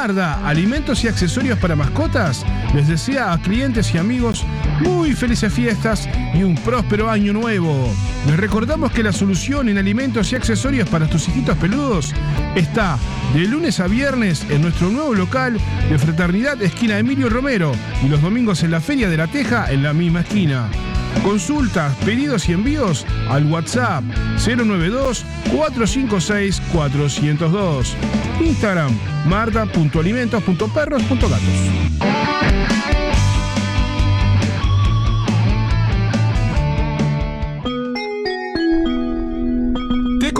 Alimentos y accesorios para mascotas, les desea a clientes y amigos muy felices fiestas y un próspero año nuevo. Les recordamos que la solución en alimentos y accesorios para tus hijitos peludos está de lunes a viernes en nuestro nuevo local de Fraternidad Esquina Emilio Romero y los domingos en la Feria de la Teja en la misma esquina. Consultas, pedidos y envíos al WhatsApp 092 456 402. Instagram marta.alimentos.perros.gatos.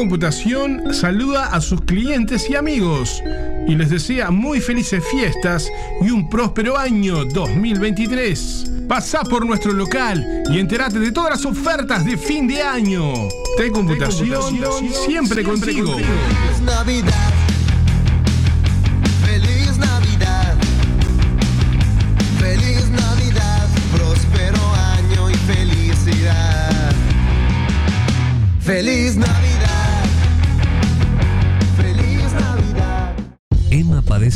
Computación saluda a sus clientes y amigos y les desea muy felices fiestas y un próspero año 2023. Pasa por nuestro local y entérate de todas las ofertas de fin de año. T Computación, siempre, contigo. Feliz Navidad. Feliz Navidad. Feliz Navidad. Próspero año y felicidad. Feliz Navidad.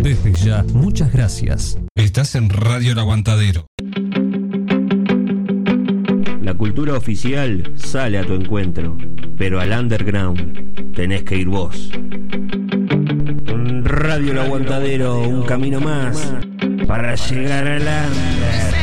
Desde ya, muchas gracias. Estás en Radio El Aguantadero. La cultura oficial sale a tu encuentro, pero al underground tenés que ir vos. Radio El Aguantadero, un camino más para llegar al under.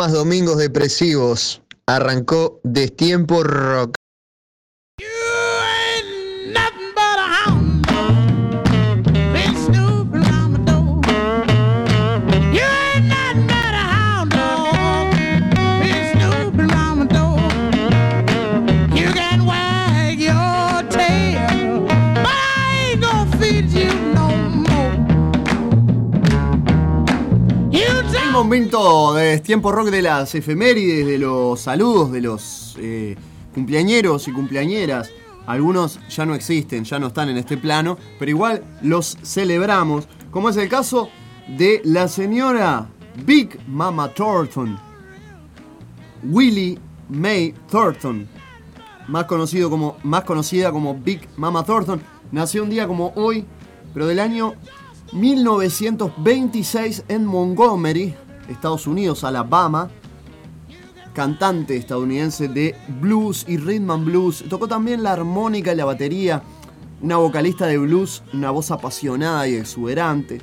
Más domingos depresivos. Arrancó Destiempo Rock. Momento de tiempo rock de las efemérides, de los saludos, de los eh, cumpleañeros y cumpleañeras. Algunos ya no existen, ya no están en este plano, pero igual los celebramos, como es el caso de la señora Big Mama Thornton, Willie May Thornton, más, conocido como, más conocida como Big Mama Thornton, nació un día como hoy, pero del año 1926 en Montgomery, Estados Unidos, Alabama. Cantante estadounidense de blues y rhythm and blues. Tocó también la armónica y la batería. Una vocalista de blues, una voz apasionada y exuberante.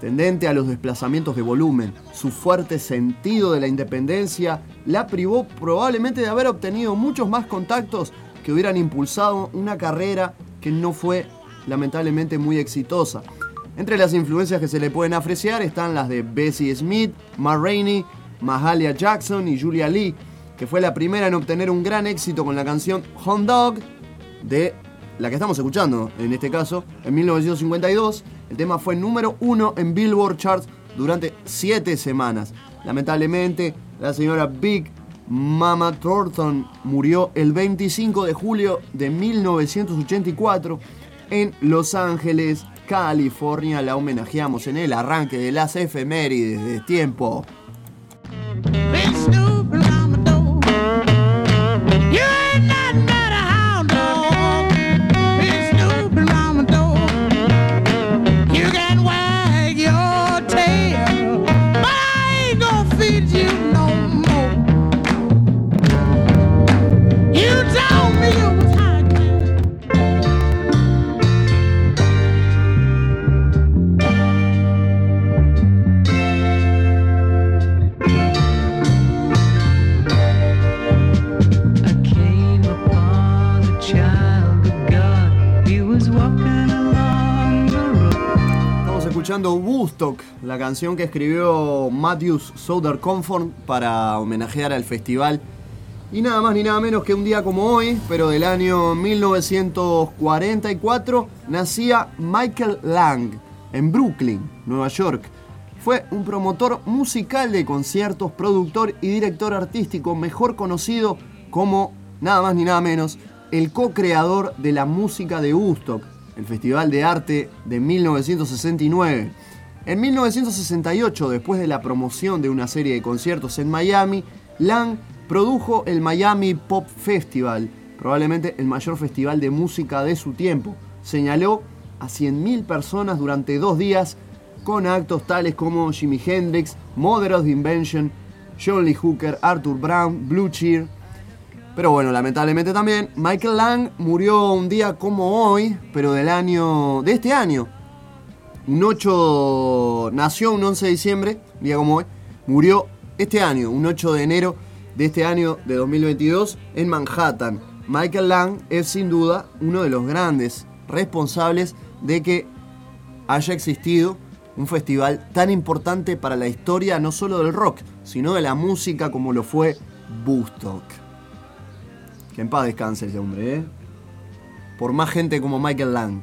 Tendente a los desplazamientos de volumen. Su fuerte sentido de la independencia la privó probablemente de haber obtenido muchos más contactos que hubieran impulsado una carrera que no fue lamentablemente muy exitosa. Entre las influencias que se le pueden apreciar están las de Bessie Smith, Ma Rainey, Mahalia Jackson y Julia Lee, que fue la primera en obtener un gran éxito con la canción Home Dog de la que estamos escuchando en este caso, en 1952. El tema fue número uno en Billboard Charts durante siete semanas. Lamentablemente, la señora Big Mama Thornton murió el 25 de julio de 1984 en Los Ángeles, California. La homenajeamos en el arranque de las efemérides de tiempo. Escuchando Woodstock, la canción que escribió Matthews Souther Comfort para homenajear al festival. Y nada más ni nada menos que un día como hoy, pero del año 1944, nacía Michael Lang en Brooklyn, Nueva York. Fue un promotor musical de conciertos, productor y director artístico, mejor conocido como, nada más ni nada menos, el co-creador de la música de Woodstock, el Festival de Arte de 1969. En 1968, después de la promoción de una serie de conciertos en Miami, Lang produjo el Miami Pop Festival, probablemente el mayor festival de música de su tiempo. Señaló a 100.000 personas durante dos días con actos tales como Jimi Hendrix, Mother of the Invention, John Lee Hooker, Arthur Brown, Blue Cheer. Pero bueno, lamentablemente también Michael Lang murió un día como hoy, pero del año de este año. Un 8 nació un 11 de diciembre, un día como hoy, murió este año, un 8 de enero de este año de 2022 en Manhattan. Michael Lang es sin duda uno de los grandes responsables de que haya existido un festival tan importante para la historia no solo del rock, sino de la música como lo fue Woodstock. En paz descanse ese hombre, ¿eh? Por más gente como Michael Lang.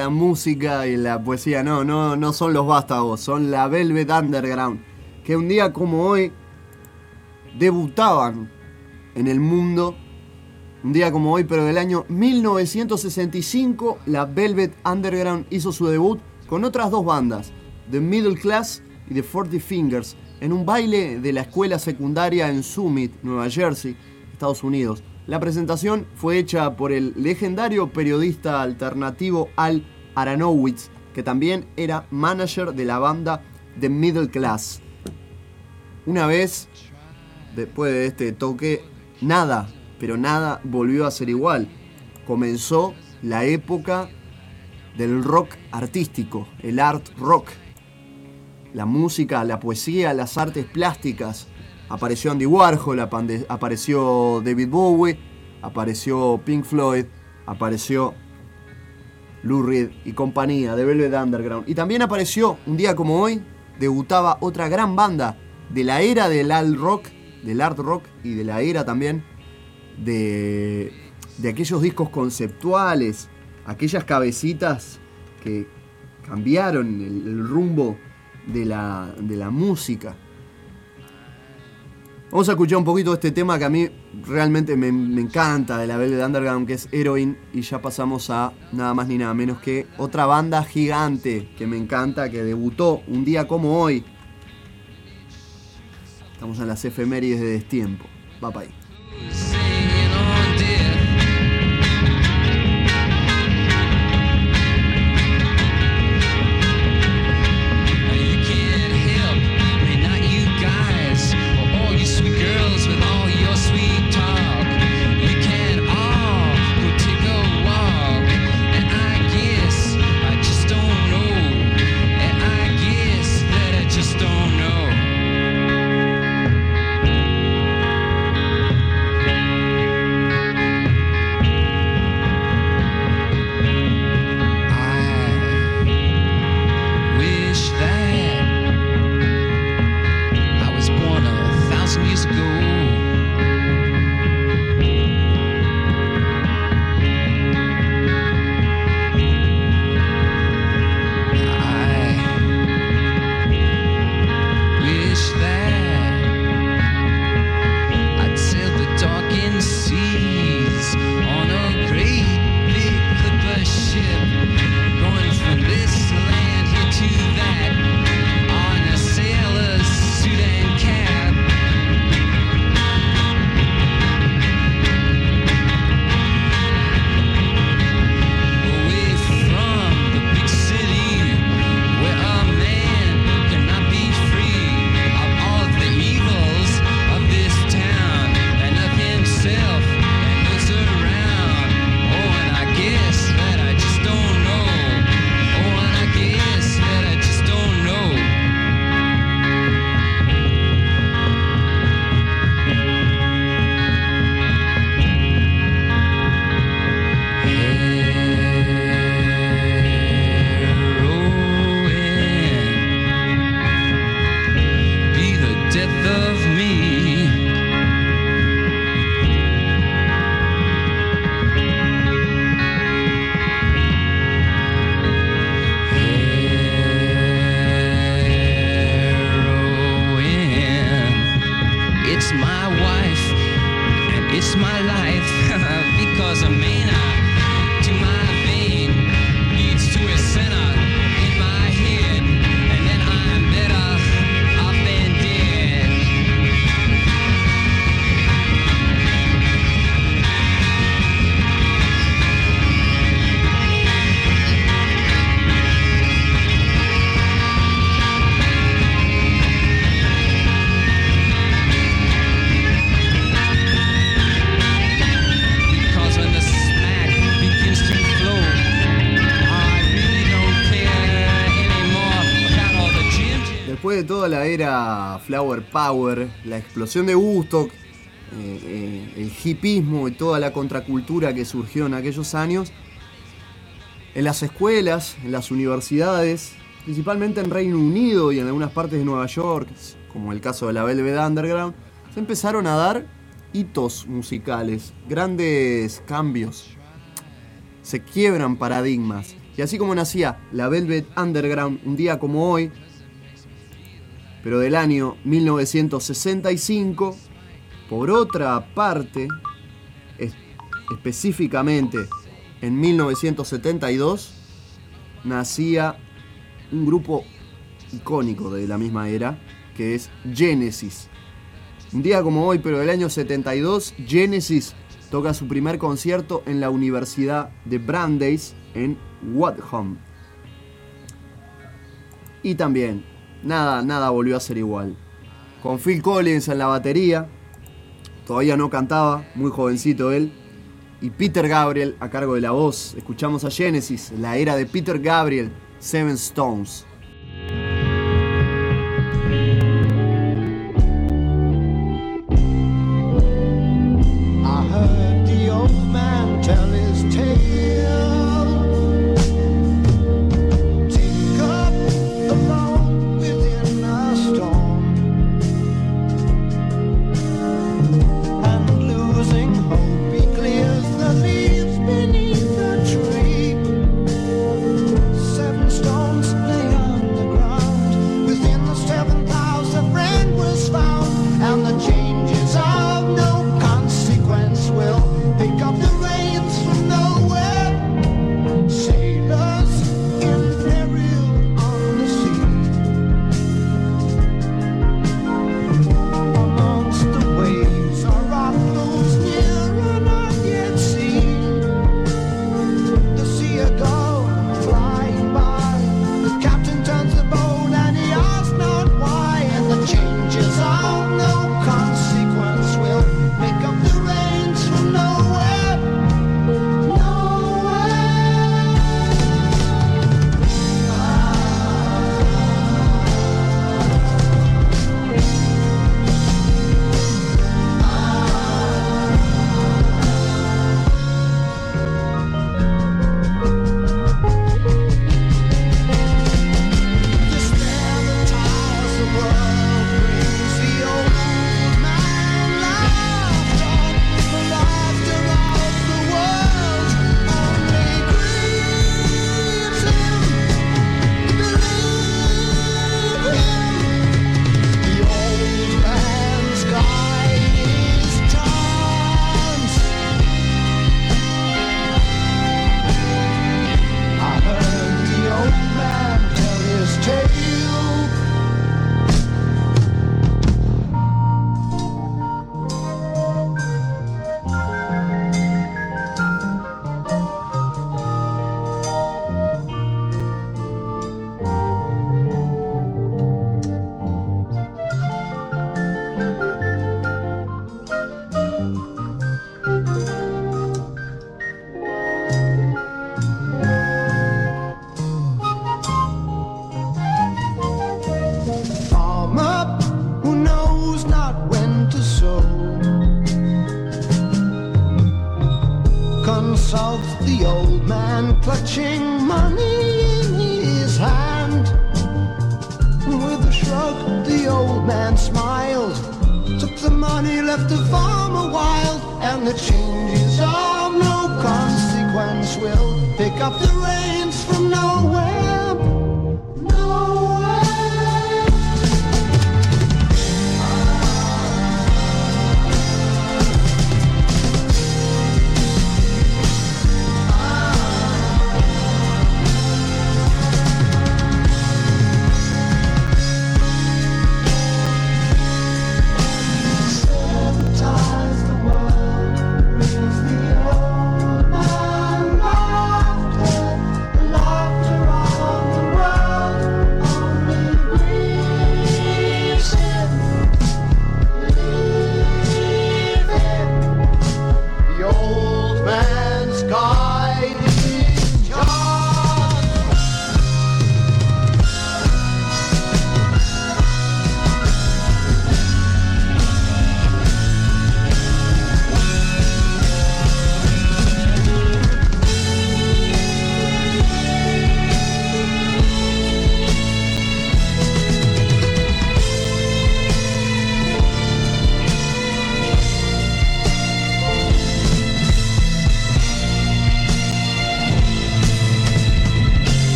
La música y la poesía. No, no, no son los vástagos, son la Velvet Underground. Que un día como hoy debutaban en el mundo. Un día como hoy, pero del año 1965, la Velvet Underground hizo su debut con otras dos bandas, The Middle Class y The Forty Fingers, en un baile de la escuela secundaria en Summit, Nueva Jersey, Estados Unidos. La presentación fue hecha por el legendario periodista alternativo Al Aranowitz, que también era manager de la banda The Middle Class. Una vez, después de este toque, nada, pero nada volvió a ser igual. Comenzó la época del rock artístico, el art rock. La música, la poesía, las artes plásticas. Apareció Andy Warhol, apareció David Bowie, apareció Pink Floyd, apareció Lou Reed y compañía de Velvet Underground. Y también apareció, un día como hoy, debutaba otra gran banda de la era del alt rock, del art rock y de la era también de, de aquellos discos conceptuales, aquellas cabecitas que cambiaron el, el rumbo de la, de la música. Vamos a escuchar un poquito este tema que a mí realmente me, me encanta de la Velvet Underground, que es Heroin, y ya pasamos a nada más ni nada menos que otra banda gigante que me encanta, que debutó un día como hoy. Estamos en las efemérides de destiempo. Va para ahí. It's my wife and it's my life. Because a mana to my vein leads to a center de toda la era Flower Power, la explosión de Woodstock, eh, eh, el hipismo y toda la contracultura que surgió en aquellos años, en las escuelas, en las universidades, principalmente en Reino Unido y en algunas partes de Nueva York, como el caso de la Velvet Underground, se empezaron a dar hitos musicales, grandes cambios. Se quiebran paradigmas. Y así como nacía la Velvet Underground un día como hoy, pero del año 1965, por otra parte, es- específicamente en 1972, nacía un grupo icónico de la misma era, que es Genesis. Un día como hoy, pero del año 72, Genesis toca su primer concierto en la Universidad de Brandeis en Wadham. Y también, nada, nada volvió a ser igual. Con Phil Collins en la batería, todavía no cantaba, muy jovencito él. Y Peter Gabriel a cargo de la voz. Escuchamos a Genesis, la era de Peter Gabriel, Seven Stones.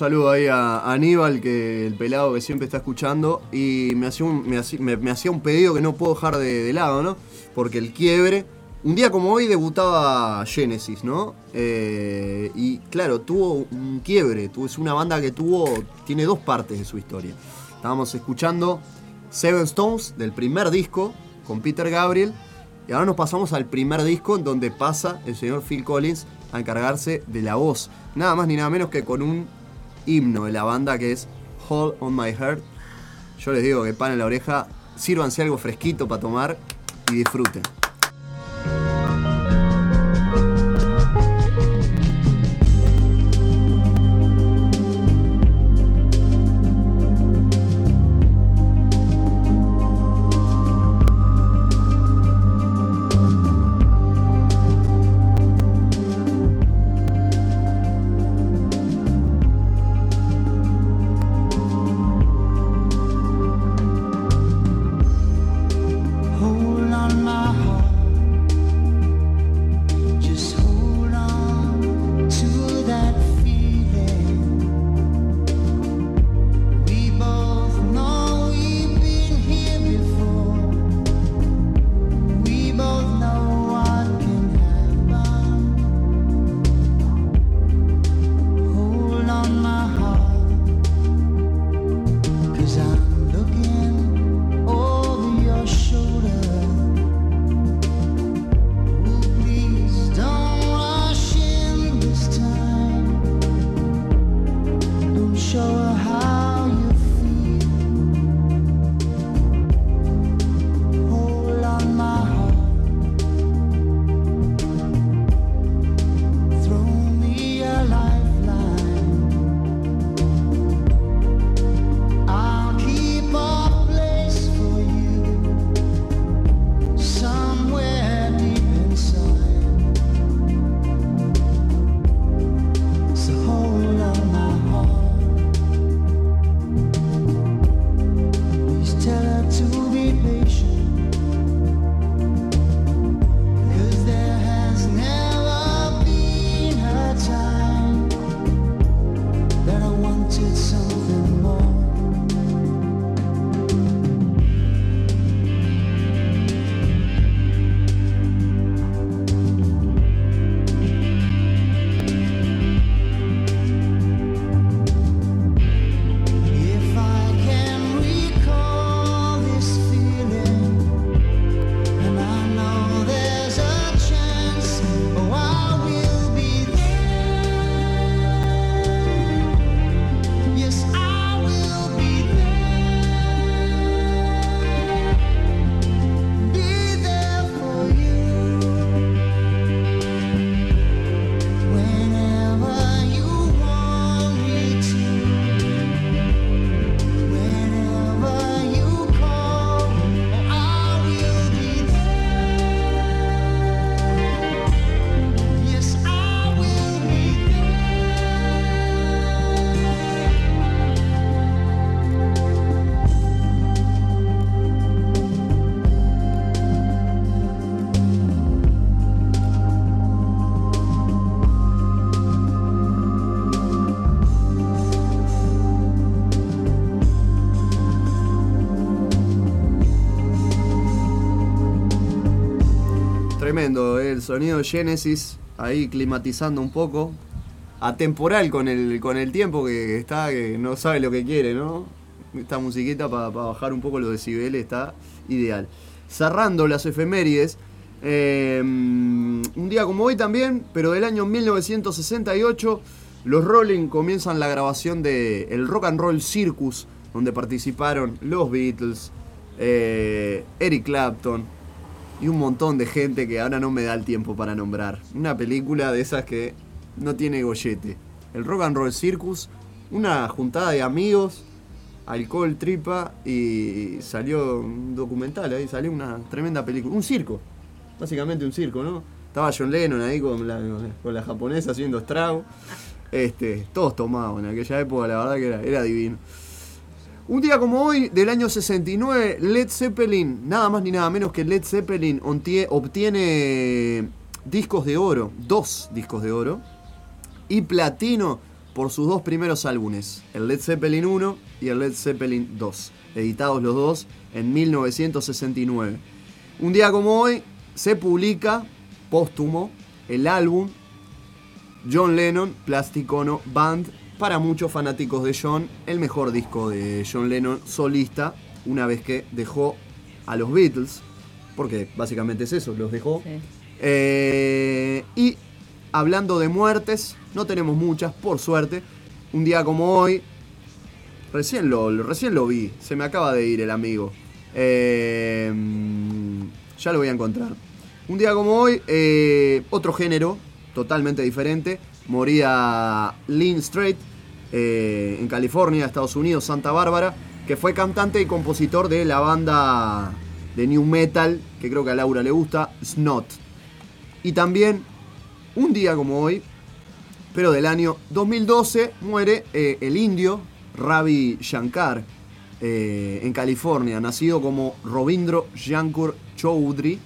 Saludo ahí a Aníbal, que el pelado que siempre está escuchando, y me hacía un, pedido que no puedo dejar de, lado, ¿no? Porque el quiebre, un día como hoy debutaba Genesis, ¿no? Eh, y claro, tuvo un quiebre, es una banda que tuvo, tiene dos partes de su historia. Estábamos escuchando Seven Stones del primer disco con Peter Gabriel, y ahora nos pasamos al primer disco en donde pasa el señor Phil Collins a encargarse de la voz. Nada más ni nada menos que con un himno de la banda que es Hold on My Heart. Yo les digo que pan en la oreja, sírvanse algo fresquito para tomar y disfruten. El sonido de Genesis, ahí climatizando un poco. Atemporal con el, con el tiempo que está, que no sabe lo que quiere, ¿no? Esta musiquita para bajar un poco los decibeles está ideal. Cerrando las efemérides, eh, un día como hoy también, pero del año 1968, los Rolling comienzan la grabación de el Rock and Roll Circus, donde participaron los Beatles, eh, Eric Clapton, y un montón de gente que ahora no me da el tiempo para nombrar. Una película de esas que no tiene gollete. El Rock and Roll Circus, una juntada de amigos, alcohol, tripa y salió un documental ahí, salió una tremenda película. Un circo, básicamente un circo, ¿no? Estaba John Lennon ahí con la, con la japonesa haciendo estrago. Este, todos tomaban en aquella época, la verdad que era, era divino. Un día como hoy, del año 69, Led Zeppelin, nada más ni nada menos que Led Zeppelin obtiene discos de oro, dos discos de oro, y platino por sus dos primeros álbumes, el Led Zeppelin 1 y el Led Zeppelin 2, editados los dos en 1969. Un día como hoy se publica, póstumo, el álbum John Lennon Plastic Ono Band, para muchos fanáticos de John, el mejor disco de John Lennon solista, una vez que dejó a los Beatles, porque básicamente es eso, los dejó. Sí. Eh, y hablando de muertes, no tenemos muchas, por suerte. Un día como hoy, recién lo, lo- recién lo vi, se me acaba de ir el amigo. Eh, ya lo voy a encontrar. Un día como hoy, eh, otro género, totalmente diferente. Moría Lynn Strait eh, en California, Estados Unidos, Santa Bárbara, que fue cantante y compositor de la banda de New Metal, que creo que a Laura le gusta, Snot. Y también, un día como hoy, pero del año 2012, muere eh, el indio Ravi Shankar eh, en California, nacido como Robindro Shankar Choudhury.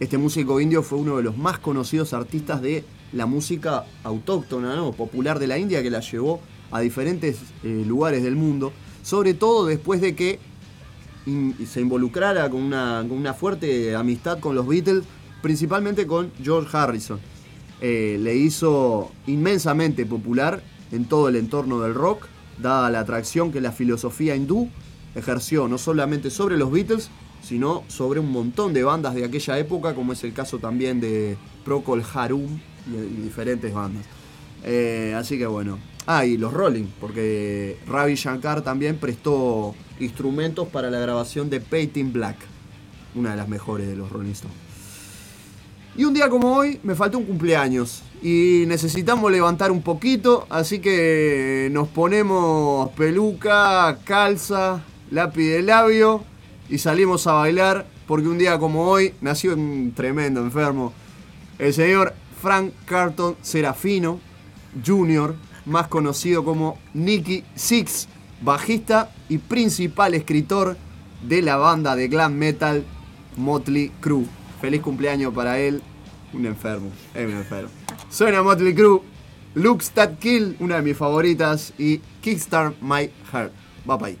Este músico indio fue uno de los más conocidos artistas de la música autóctona, ¿no? popular de la India, que la llevó a diferentes eh, lugares del mundo, sobre todo después de que se involucrara con una, con una fuerte amistad con los Beatles, principalmente con George Harrison. Eh, le hizo inmensamente popular en todo el entorno del rock, dada la atracción que la filosofía hindú ejerció no solamente sobre los Beatles, sino sobre un montón de bandas de aquella época, como es el caso también de Procol Harum y, y diferentes bandas. Eh, así que bueno. Ah, y los Rolling, porque Ravi Shankar también prestó instrumentos para la grabación de Painting Black, una de las mejores de los Rolling Stones. Y un día como hoy me faltó un cumpleaños y necesitamos levantar un poquito, así que nos ponemos peluca, calza, lápiz de labio y salimos a bailar porque un día como hoy nació un tremendo enfermo, el señor Frank Carton Serafino Jr., más conocido como Nicky Six, bajista y principal escritor de la banda de glam metal Motley Crue. Feliz cumpleaños para él, un enfermo, es un enfermo. Suena Motley Crue, Looks That Kill, una de mis favoritas, y Kickstart My Heart. Va para ahí.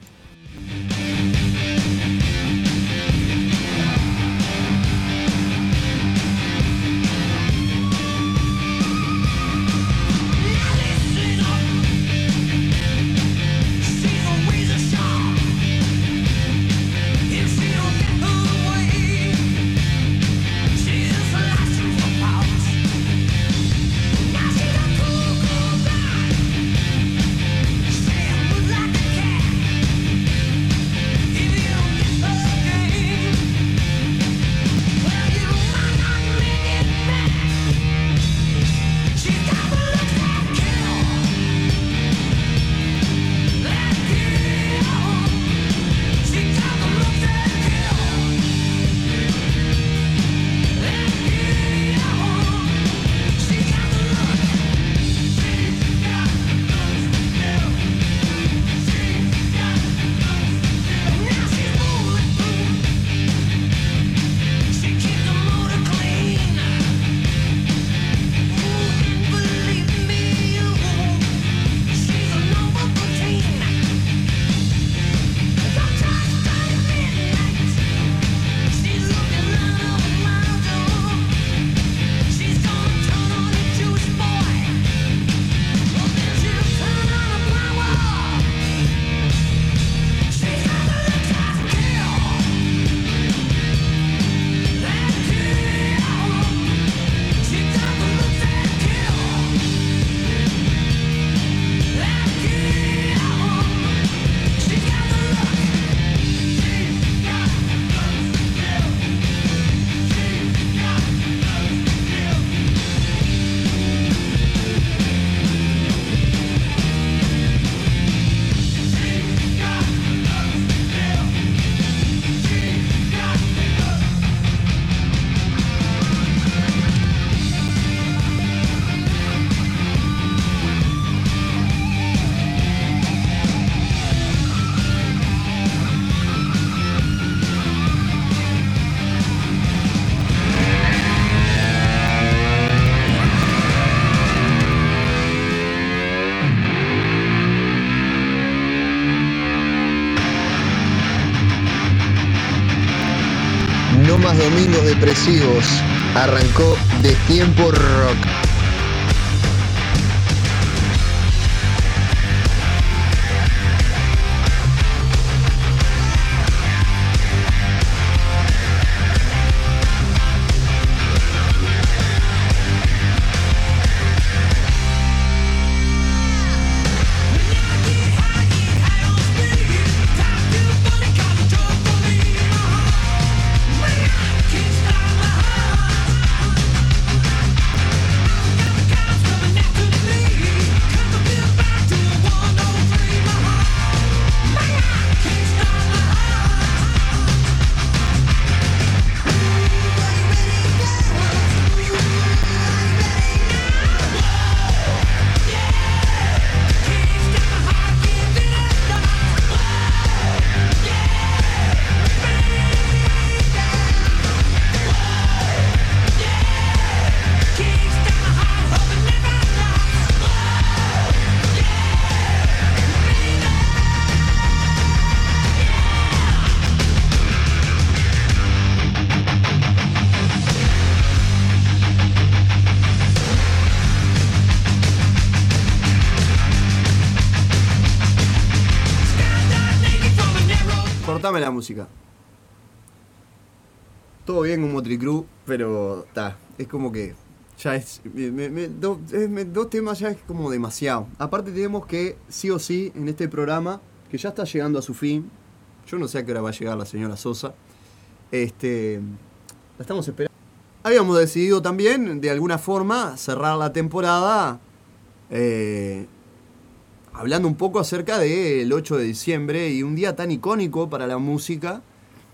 Arrancó Destiempo Rock. Crue, pero ta, es como que ya es, dos temas ya es como demasiado. Aparte tenemos que sí o sí en este programa que ya está llegando a su fin. Yo no sé a qué hora va a llegar la señora Sosa. Este, la estamos esperando. Habíamos decidido también, de alguna forma, cerrar la temporada eh, hablando un poco acerca del 8 de diciembre y un día tan icónico para la música,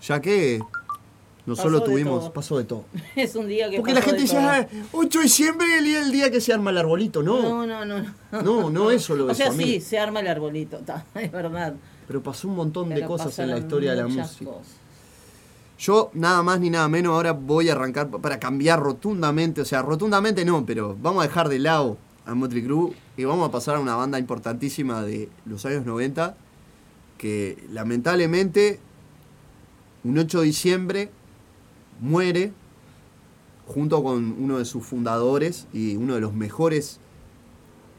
ya que no Pasó solo de tuvimos, pasó de todo. Es un día que Porque la gente dice. "Ah, 8 de diciembre es el día, el día que se arma el arbolito, no. No, no, no. No, No, no es solo O eso, sea, sí, se arma el arbolito, ta, es verdad. Pero pasó un montón de cosas en la historia de la música. cosas. Yo nada más ni nada menos ahora voy a arrancar pa- para cambiar rotundamente, o sea, rotundamente no, pero vamos a dejar de lado a Motley Crue y vamos a pasar a una banda importantísima de los años 90 que lamentablemente un 8 de diciembre muere junto con uno de sus fundadores y uno de los mejores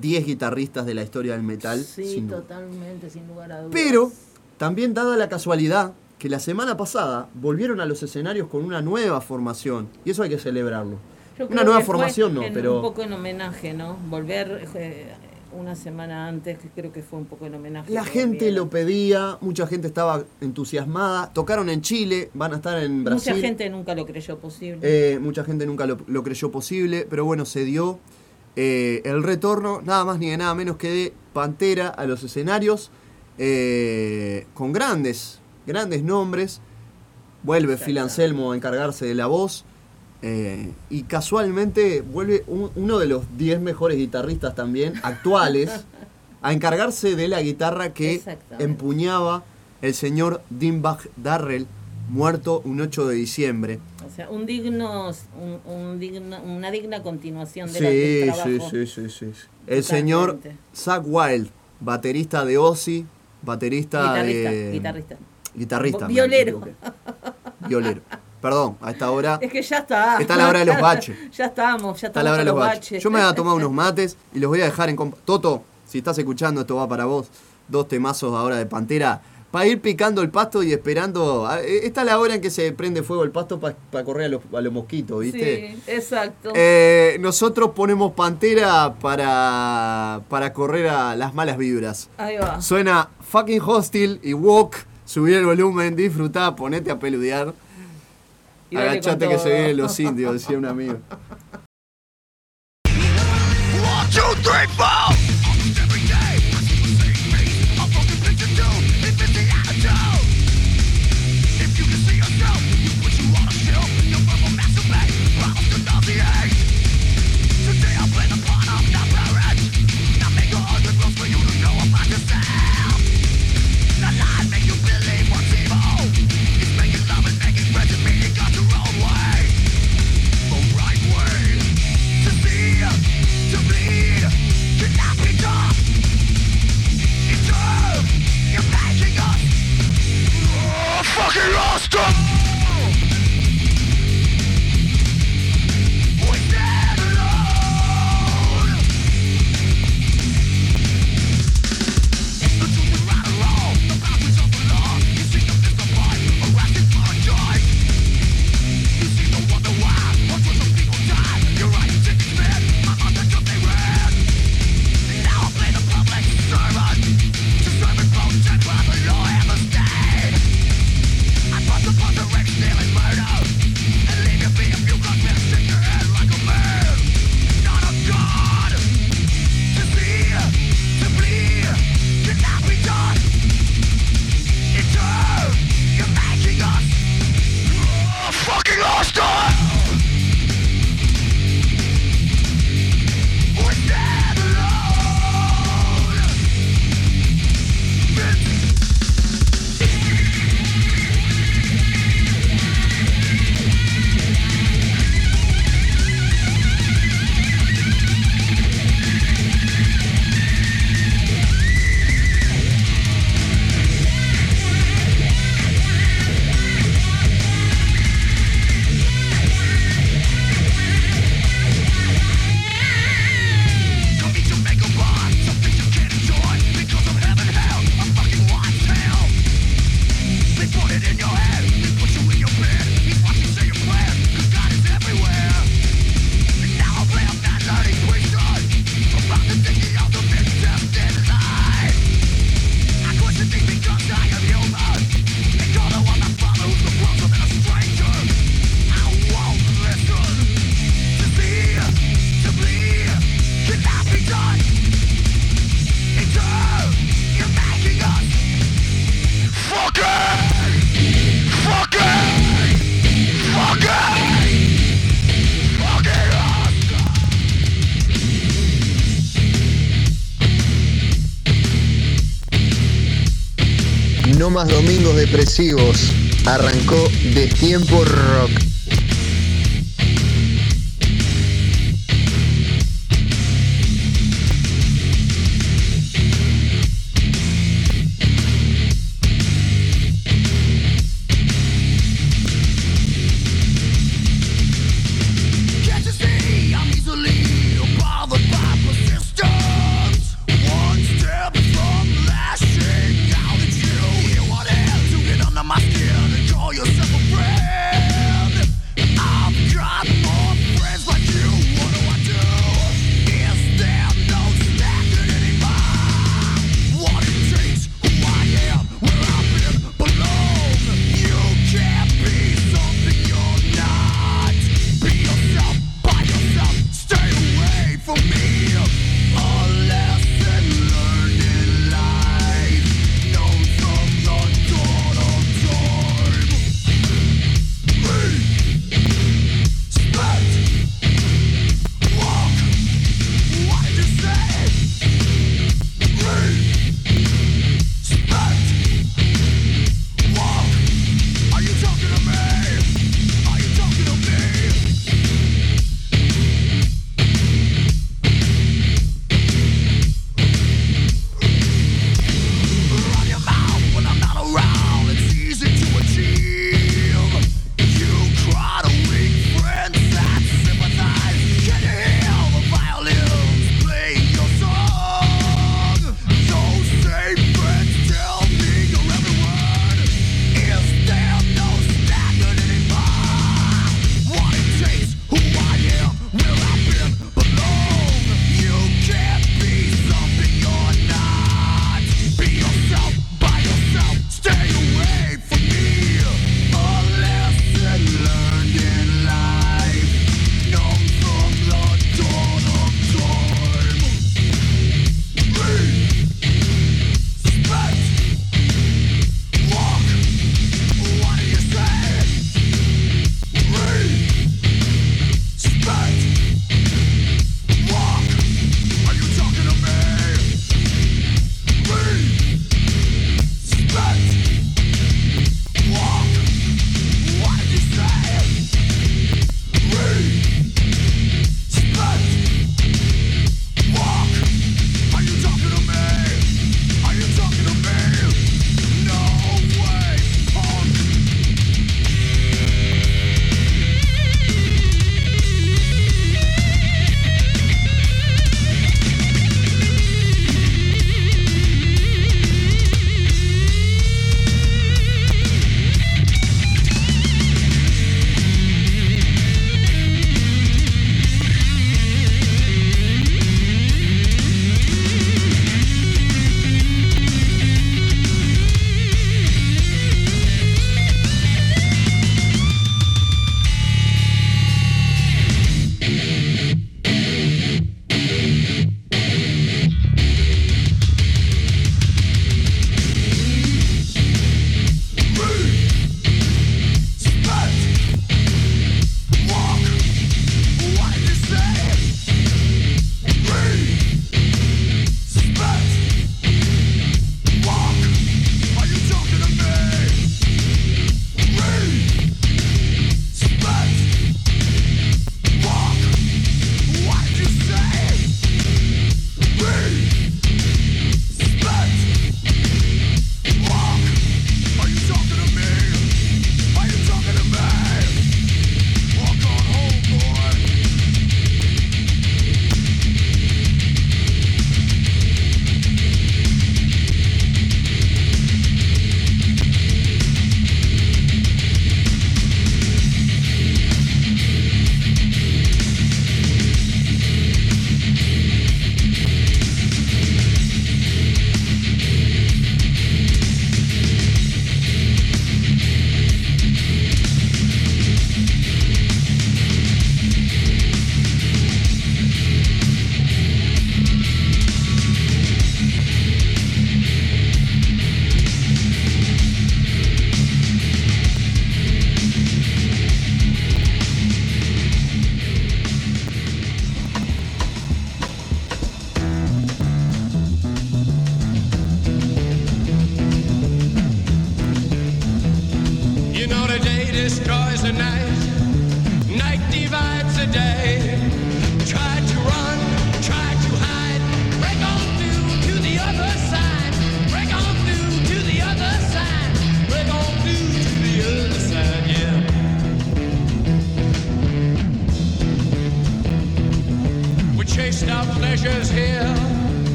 10 guitarristas de la historia del metal. Sí, sin duda. totalmente, sin lugar a dudas. Pero también dada la casualidad que la semana pasada volvieron a los escenarios con una nueva formación y eso hay que celebrarlo. Yo Una nueva formación no, en- pero Un poco en homenaje, ¿no? Volver eh, una semana antes, que creo que fue un poco en homenaje. la gente lo pedía, mucha gente estaba entusiasmada, tocaron en Chile, van a estar en Brasil. Mucha gente nunca lo creyó posible. Eh, mucha gente nunca lo, lo creyó posible, pero bueno, se dio eh, el retorno, nada más ni de nada menos que de Pantera a los escenarios, eh, con grandes, grandes nombres. Vuelve Phil Anselmo a encargarse de la voz. Eh, y casualmente vuelve un- uno de los 10 mejores guitarristas también, actuales, a encargarse de la guitarra que empuñaba el señor Dimbach Darrell, muerto un 8 de diciembre. O sea, un digno, un, un digno- una digna continuación de Sí, la, del sí, trabajo. sí, sí, sí. El señor. Zach Wild, baterista de Ozzy, baterista Guitarrista, de... guitarrista. Guitarrista. Violero. Violero. Perdón, a esta hora Es que ya está. Está la hora de los baches. ya estamos, ya está la estamos hora de los baches. Yo me voy a tomar unos mates y los voy a dejar en... Toto, si estás escuchando, esto va para vos. Dos temazos ahora de Pantera. Para ir picando el pasto y esperando... eh, Esta es la hora en que se prende fuego el pasto para correr a los, a los mosquitos, ¿viste? Sí, exacto. Eh, nosotros ponemos Pantera para, para correr a las malas vibras. Ahí va. Suena fucking hostile y walk. Subir el volumen, disfrutá, ponete a peludear. Y Agachate que se vienen los indios, decía un amigo. Fucking lost más domingos depresivos. Arrancó de tiempo rock.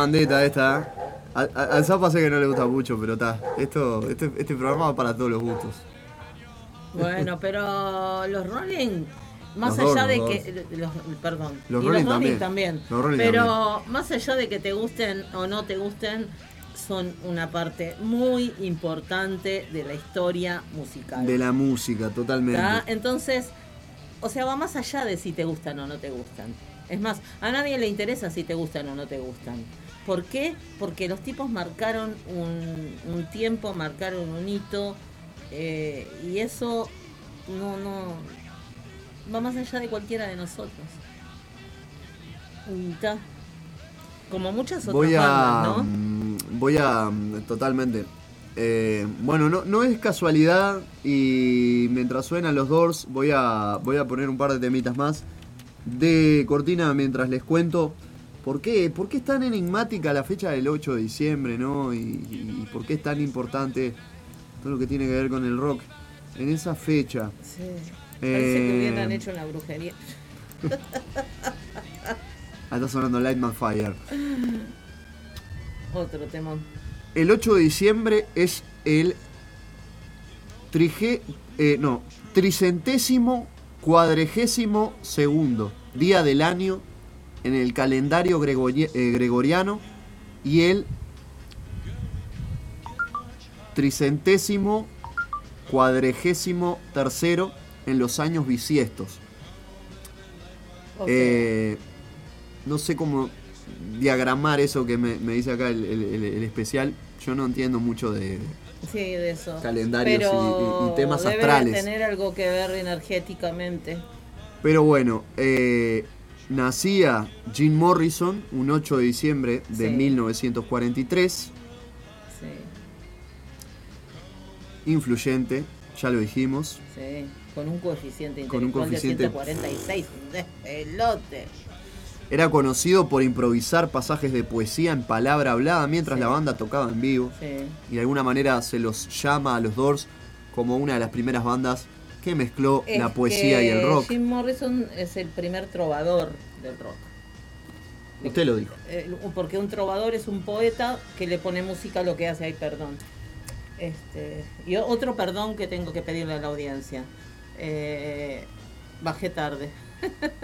Bandita esta, Al Zapa sé que no le gusta mucho, pero está. Esto, este, este programa va para todos los gustos. Bueno, pero los Rolling, más Los allá de que. Los, perdón. Los y Rolling los Rolling también. también. Los Rolling pero más allá de que te gusten o no te gusten, son una parte muy importante de la historia musical. De la música, totalmente. ¿tá? Entonces, o sea, va más allá de si te gustan o no te gustan. Es más, a nadie le interesa si te gustan o no te gustan. ¿Por qué? Porque los tipos marcaron un, un tiempo, marcaron un hito, eh, y eso no, no va más allá de cualquiera de nosotros. Ta. Como muchas otras Voy a. bandas, ¿no? mm, Voy a. mm, Totalmente. Eh, bueno, no, no es casualidad y mientras suenan los Doors voy a, voy a poner un par de temitas más de cortina mientras les cuento por qué, por qué es tan enigmática la fecha del 8 de diciembre, ¿no? Y, y por qué es tan importante todo lo que tiene que ver con el rock en esa fecha. Sí. Parece que Eh, hubieran hecho la brujería. Ah, está sonando Lightman Fire. Otro temón. El 8 de diciembre es el trige, eh, no, tricentésimo cuadregésimo segundo día del año en el calendario eh, gregoriano y el tricentésimo cuadregésimo tercero en los años bisiestos. Ok. Eh, no sé cómo diagramar eso que me, me dice acá el, el- el- el especial. Yo no entiendo mucho de... Sí, de eso. Calendarios Pero y- y- y temas debe astrales. tener algo que ver energéticamente. Pero bueno, eh, nacía Jim Morrison un 8 de diciembre de Sí. 1943. Sí. Influyente, ya lo dijimos. Sí, con un coeficiente Con un coeficiente- de 146. Un despelote. Era conocido por improvisar pasajes de poesía en palabra hablada mientras Sí. la banda tocaba en vivo. Sí. Y de alguna manera se los llama a los Doors como una de las primeras bandas que mezcló Es la poesía y el rock. Jim Morrison es el primer trovador del rock. Usted lo dijo. Eh, porque un trovador es un poeta que le pone música a lo que hace. Ay, perdón. Este, y otro perdón que tengo que pedirle a la audiencia. Eh, bajé tarde.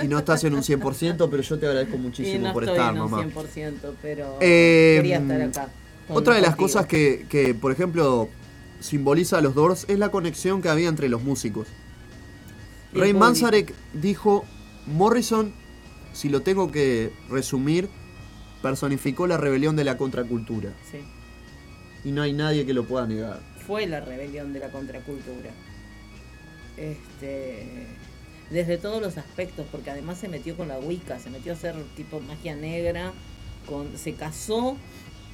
Y no estás en un 100%, pero yo te agradezco muchísimo no por estoy estar, en un mamá. 100%, pero Eh, quería estar acá. Otra de las cosas que, que, por ejemplo, simboliza a los Doors es la conexión que había entre los músicos. Ray. Manzarek dijo, Morrison, si lo tengo que resumir, personificó la rebelión de la contracultura. Sí. Y no hay nadie que lo pueda negar. fue la rebelión de la contracultura. Este, desde todos los aspectos, porque además se metió con la Wicca, se metió a hacer tipo magia negra, con, se casó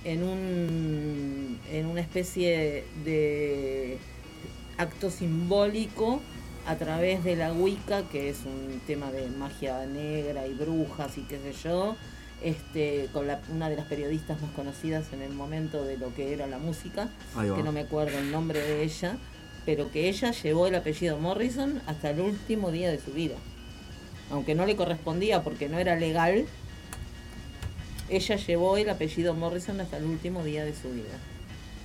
en un en una especie de acto simbólico a través de la Wicca, que es un tema de magia negra y brujas y qué sé yo, este, con la- una de las periodistas más conocidas en el momento de lo que era la música, que no me acuerdo el nombre de ella, pero que ella llevó el apellido Morrison hasta el último día de su vida. Aunque no le correspondía porque no era legal, ella llevó el apellido Morrison hasta el último día de su vida.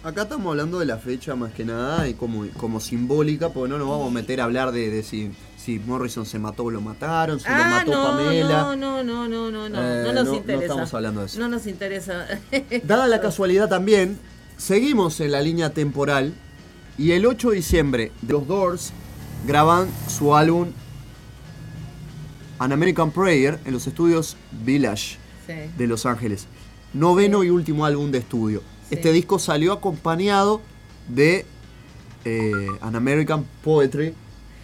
Acá estamos hablando de la fecha más que nada y como, como simbólica, porque no nos vamos a meter a hablar de, de si, si Morrison se mató o lo mataron, si lo Ah, mató no, Pamela. no, no, no, no, no, no, Eh, no nos no- no interesa. estamos hablando de eso. No nos interesa. Dada la casualidad también, seguimos en la línea temporal y el 8 de diciembre los Doors graban su álbum An American Prayer en los estudios Village Sí. de Los Ángeles. Noveno y último álbum de estudio. Este disco salió acompañado de eh, An American Poetry,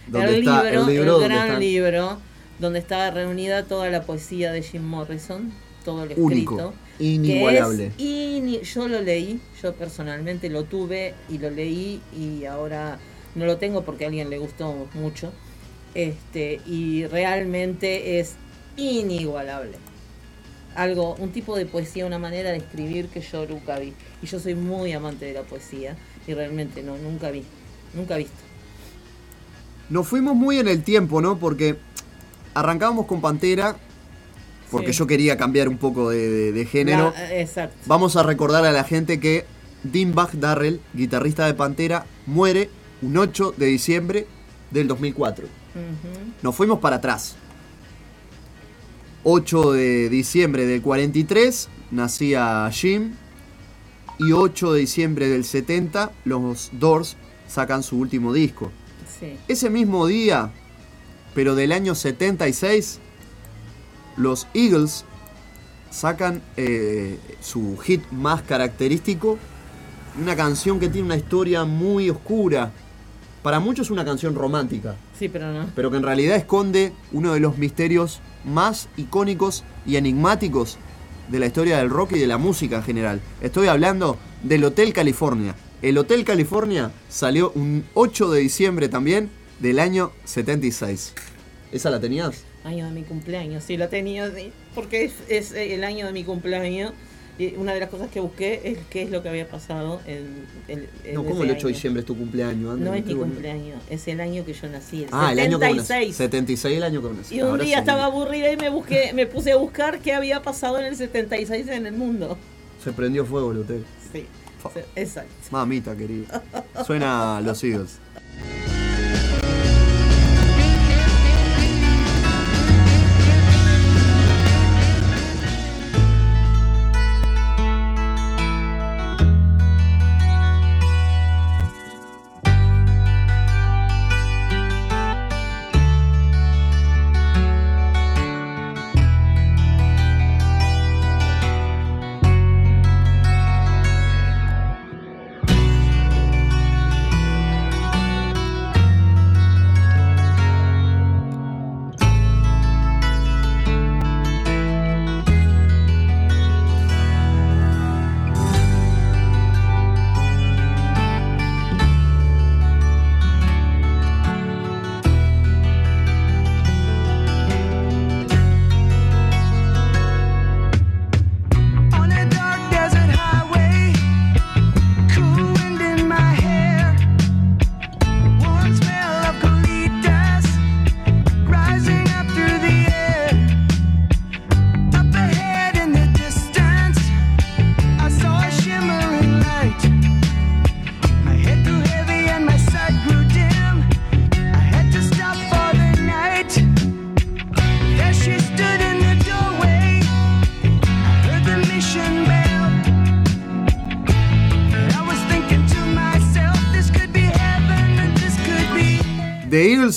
donde el está libro, el libro el donde gran están- libro, donde estaba reunida toda la poesía de Jim Morrison, todo el Único, escrito. inigualable. que es yo lo leí, yo personalmente lo tuve y lo leí y ahora no lo tengo porque a alguien le gustó mucho. Este, y realmente es inigualable. Algo, un tipo de poesía, una manera de escribir que yo nunca vi. Y yo soy muy amante de la poesía y realmente no, nunca vi, nunca visto. Nos fuimos muy en el tiempo, ¿no? Porque arrancábamos con Pantera, porque Sí. yo quería cambiar un poco de, de- de género. La- exacto. Vamos a recordar a la gente que Dimebag Darrell, guitarrista de Pantera, muere un 8 de diciembre del 2004. Ujú. Nos fuimos para atrás. 8 de diciembre del 43 nacía Jim y 8 de diciembre del 70 los Doors sacan su último disco. Sí. Ese mismo día, pero del año 76, los Eagles sacan eh, su hit más característico, una canción que tiene una historia muy oscura. Para muchos una canción romántica, Sí, pero no. pero que en realidad esconde uno de los misterios más icónicos y enigmáticos de la historia del rock y de la música en general. Estoy hablando del Hotel California. El Hotel California salió un 8 de diciembre también del año 76. ¿Esa la tenías? Año de mi cumpleaños, sí, la tenía, porque es, es, eh, el año de mi cumpleaños. Y una de las cosas que busqué es qué es lo que había pasado en, en No, ¿cómo el 8 de diciembre es tu cumpleaños? No es mi cumpleaños, es el año que yo nací, el Ah, el año que naciste. 76. 76 el año que naciste. y un Ahora día estaba aburrida y me busqué, me puse a buscar qué había pasado en el 76 en el mundo. Se prendió fuego el hotel. Sí. Exacto. Mamita querida. Suena a los Eagles.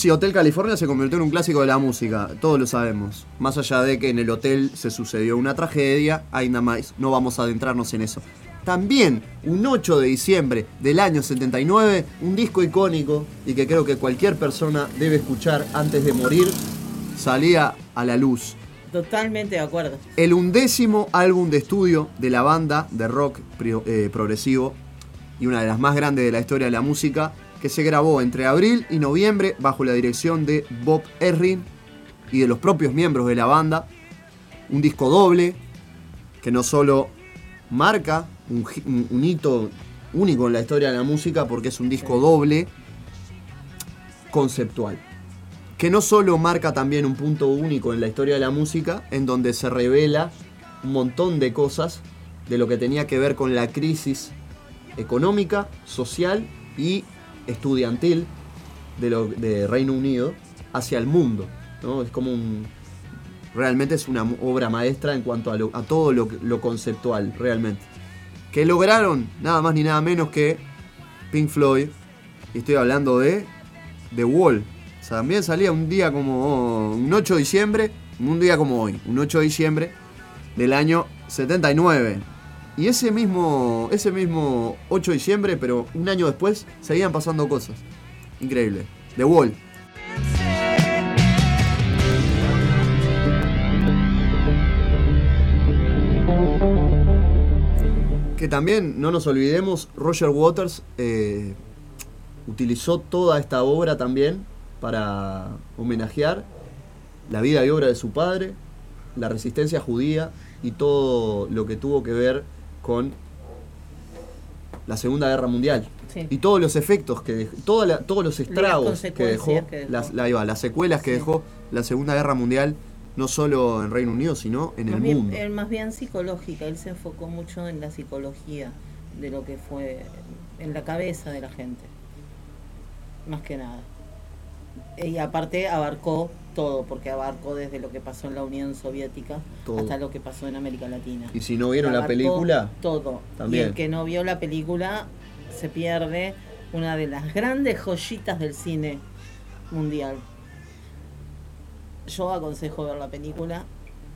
Y Hotel California se convirtió en un clásico de la música, todos lo sabemos. Más allá de que en el hotel se sucedió una tragedia, ahí nada más, no vamos a adentrarnos en eso. También, un 8 de diciembre del año 79, un disco icónico y que creo que cualquier persona debe escuchar antes de morir, salía a la luz. Totalmente de acuerdo. El undécimo álbum de estudio de la banda de rock eh, progresivo y una de las más grandes de la historia de la música, que se grabó entre abril y noviembre bajo la dirección de Bob Erring y de los propios miembros de la banda. Un disco doble que no solo marca un- un hito único en la historia de la música porque es un disco doble conceptual que no solo marca también un punto único en la historia de la música, en donde se revela un montón de cosas de lo que tenía que ver con la crisis económica, social y estudiantil de, lo- de Reino Unido hacia el mundo. ¿no? Es como un. Realmente es una obra maestra en cuanto a, lo- a todo lo, lo conceptual, realmente. Que lograron nada más ni nada menos que Pink Floyd. Y estoy hablando de The Wall. O sea, también salía un día como un 8 de diciembre, un día como hoy, un 8 de diciembre del año 79. Y ese mismo, ese mismo 8 de diciembre, pero un año después, seguían pasando cosas. Increíble. The Wall. Que también, no nos olvidemos, Roger Waters eh, utilizó toda esta obra también para homenajear la vida y obra de su padre, la resistencia judía y todo lo que tuvo que ver con la Segunda Guerra Mundial. Sí. Y todos los efectos que dejó, toda la- todos los estragos que dejó, que dejó. Las, va, las secuelas que dejó la Segunda Guerra Mundial, no solo en Reino Unido, sino en más el bien, mundo. eh, más bien psicológica, él se enfocó mucho en la psicología de lo que fue en la cabeza de la gente, más que nada. Y aparte abarcó todo, porque abarcó desde lo que pasó en la Unión Soviética Todo. hasta lo que pasó en América Latina. Y si no vieron la película, todo. también. Y el que no vio la película se pierde una de las grandes joyitas del cine mundial. Yo aconsejo ver la película,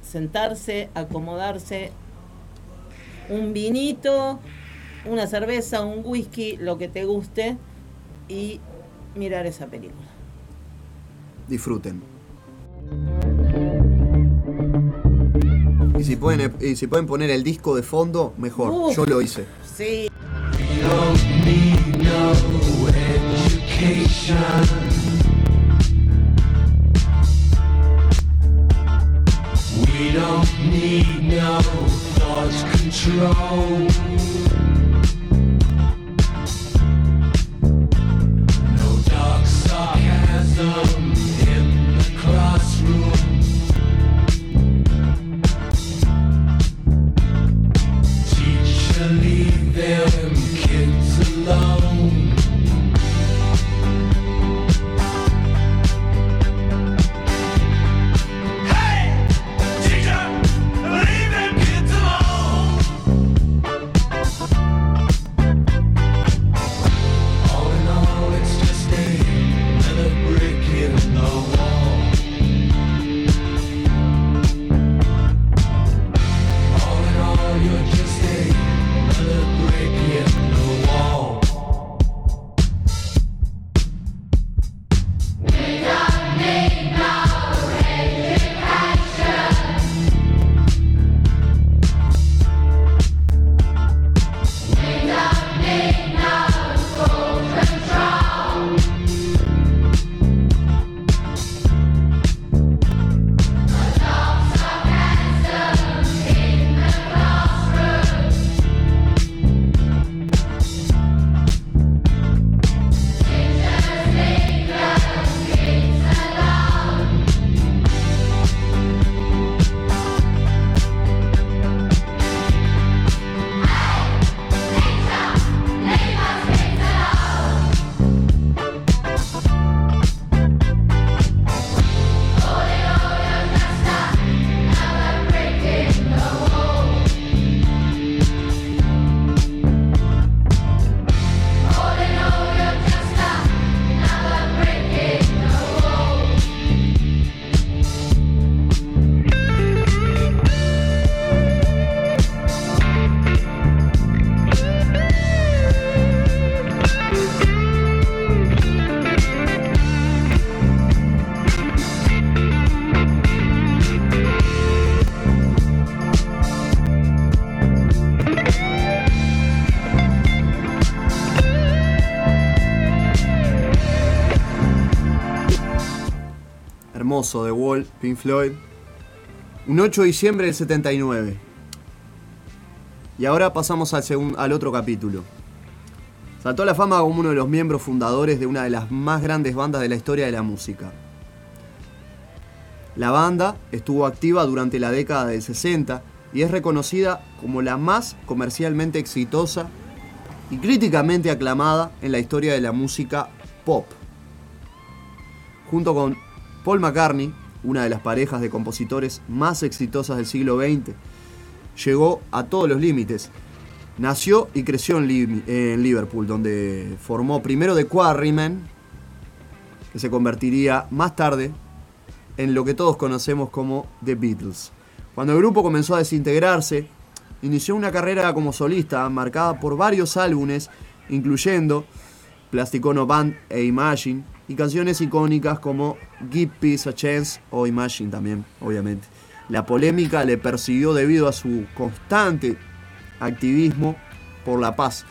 sentarse, acomodarse, un vinito, una cerveza, un whisky, lo que te guste y mirar esa película. disfruten. Y si pueden, y si pueden poner el disco de fondo, mejor. Uf. Yo lo hice. Sí. We don't need no thought control. No dark sarcasm Hermoso de Wall, Pink Floyd. Un 8 de diciembre del 79. Y ahora pasamos al, segun- al otro capítulo. Saltó a la fama como uno de los miembros fundadores de una de las más grandes bandas de la historia de la música. La banda estuvo activa durante la década del 60 y es reconocida como la más comercialmente exitosa y críticamente aclamada en la historia de la música pop. Junto con Paul McCartney, una de las parejas de compositores más exitosas del siglo XX, llegó a todos los límites. Nació y creció en, Liverpool, donde formó primero The Quarrymen, que se convertiría más tarde en lo que todos conocemos como The Beatles. Cuando el grupo comenzó a desintegrarse, inició una carrera como solista marcada por varios álbumes, incluyendo Plastic Ono Band e Imagine, y canciones icónicas como Give Peace a Chance o Imagine también, obviamente. La polémica le persiguió debido a su constante activismo por la paz,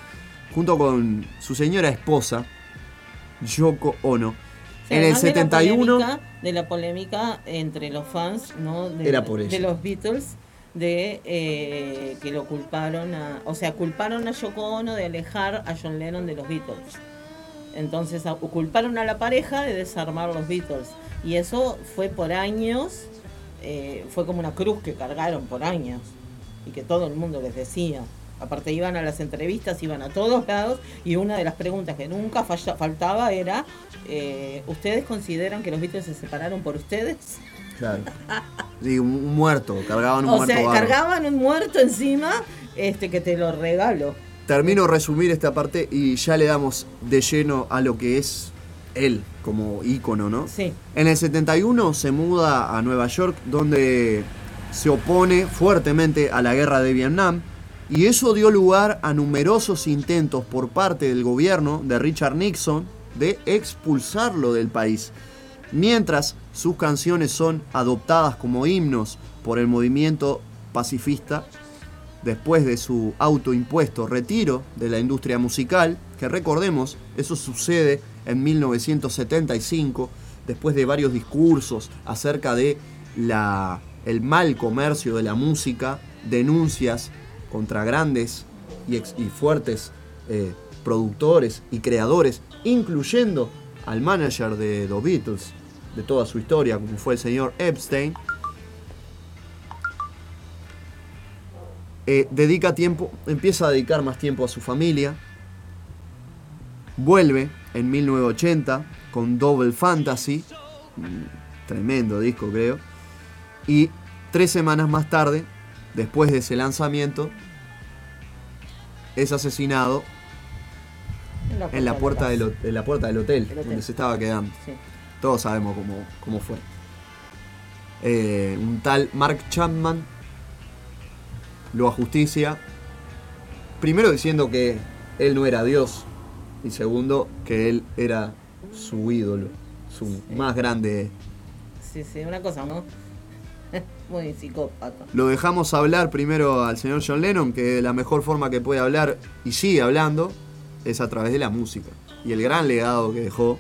junto con su señora esposa, Yoko Ono. En el además de la 71... polémica- De la polémica entre los fans, ¿no? De, Era por de los Beatles, de eh, que lo culparon a. O sea, culparon a Yoko Ono de alejar a John Lennon de los Beatles. Entonces culparon a la pareja de desarmar los Beatles. Y eso fue por años, eh, fue como una cruz que cargaron por años. Y que todo el mundo les decía. Aparte iban a las entrevistas, iban a todos lados y una de las preguntas que nunca falla- faltaba era, eh, ¿ustedes consideran que los Beatles se separaron por ustedes? Claro. Sí, un muerto, cargaban un o muerto sea, bárbaro. cargaban un muerto encima este que te lo regalo. Termino de resumir esta parte y ya le damos de lleno a lo que es él como ícono, ¿no? Sí. En el 71 se muda a Nueva York donde se opone fuertemente a la guerra de Vietnam y eso dio lugar a numerosos intentos por parte del gobierno de Richard Nixon de expulsarlo del país. Mientras sus canciones son adoptadas como himnos por el movimiento pacifista después de su autoimpuesto retiro de la industria musical, que recordemos, eso sucede en 1975, después de varios discursos acerca de la, el mal comercio de la música, denuncias contra grandes y, fuertes eh, productores y creadores, incluyendo al manager de The Beatles, de toda su historia, como fue el señor Epstein, eh, dedica tiempo, empieza a dedicar más tiempo a su familia, vuelve en 1980 con Double Fantasy, tremendo disco creo, y tres semanas más tarde, después de ese lanzamiento, es asesinado en la puerta del, ho- en la puerta del hotel, Del hotel. donde se estaba quedando. Sí. Todos sabemos cómo, cómo fue. Eh, un tal Mark Chapman lo ajusticia, primero diciendo que él no era Dios y segundo que él era su ídolo, su más grande. Sí, sí, una cosa, ¿no? Muy psicópata. Lo dejamos hablar primero al señor John Lennon, que la mejor forma que puede hablar y sigue hablando es a través de la música y el gran legado que dejó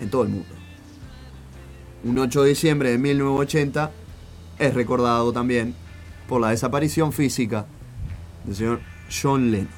en todo el mundo. Un 8 de diciembre de 1980 es recordado también por la desaparición física del señor John Lennon.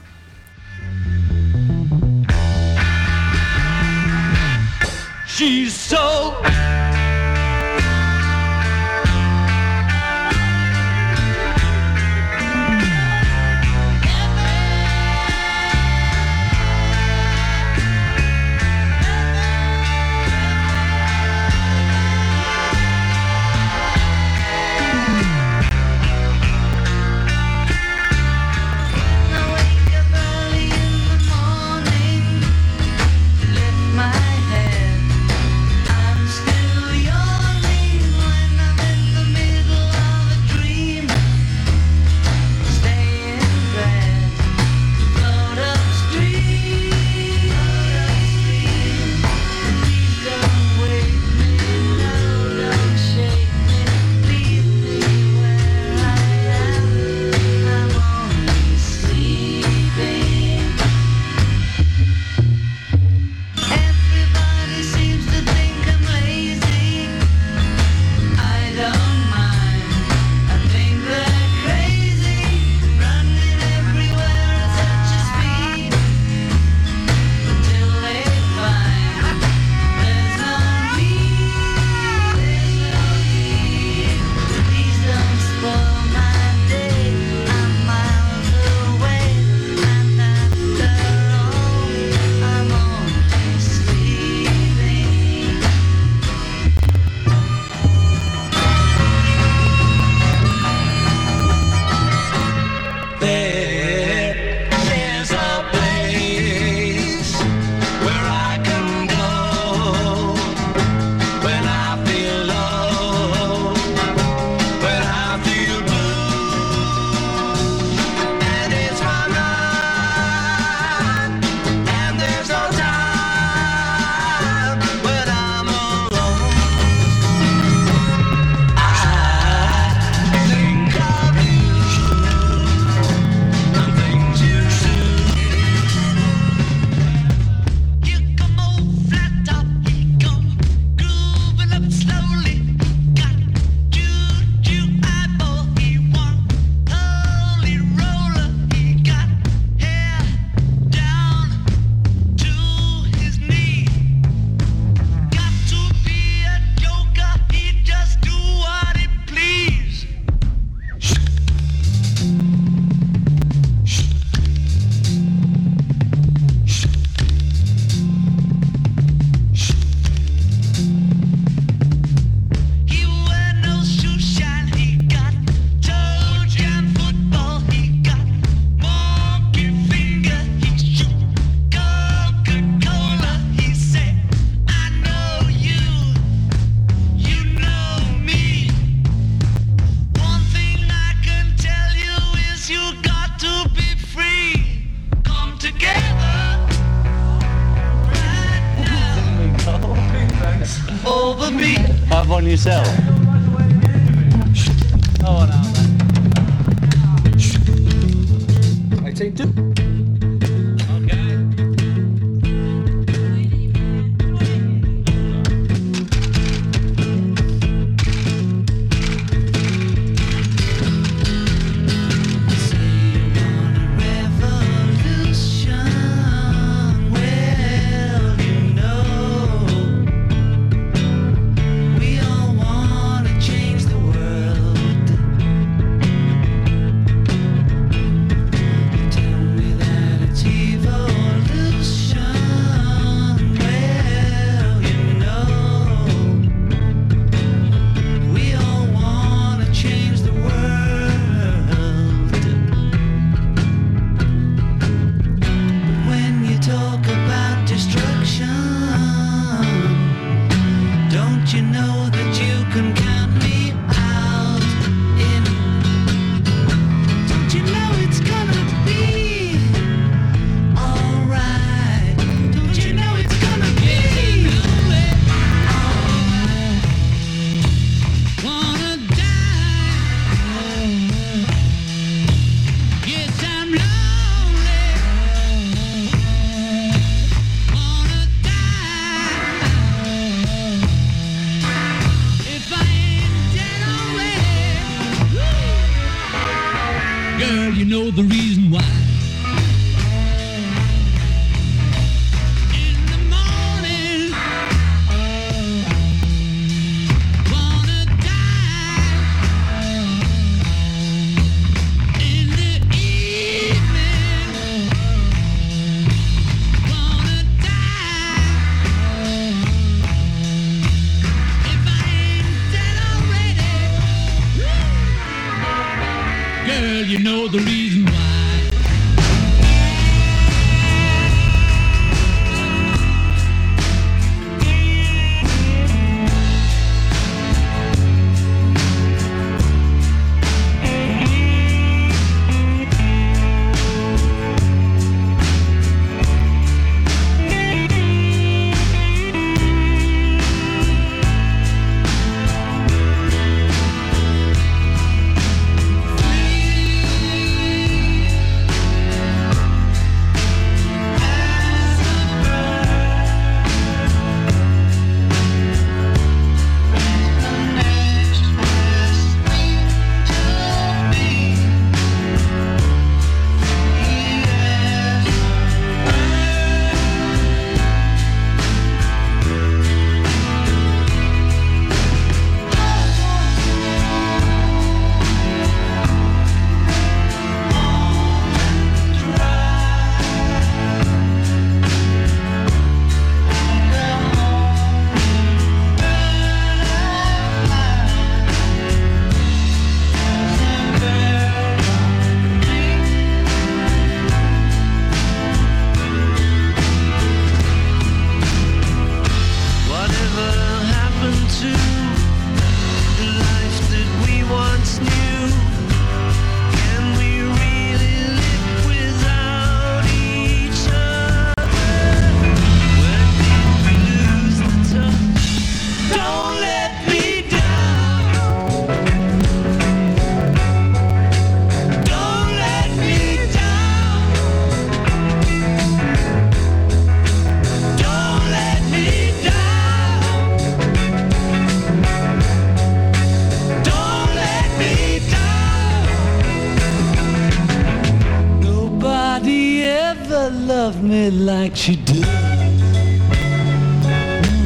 Love me like she did.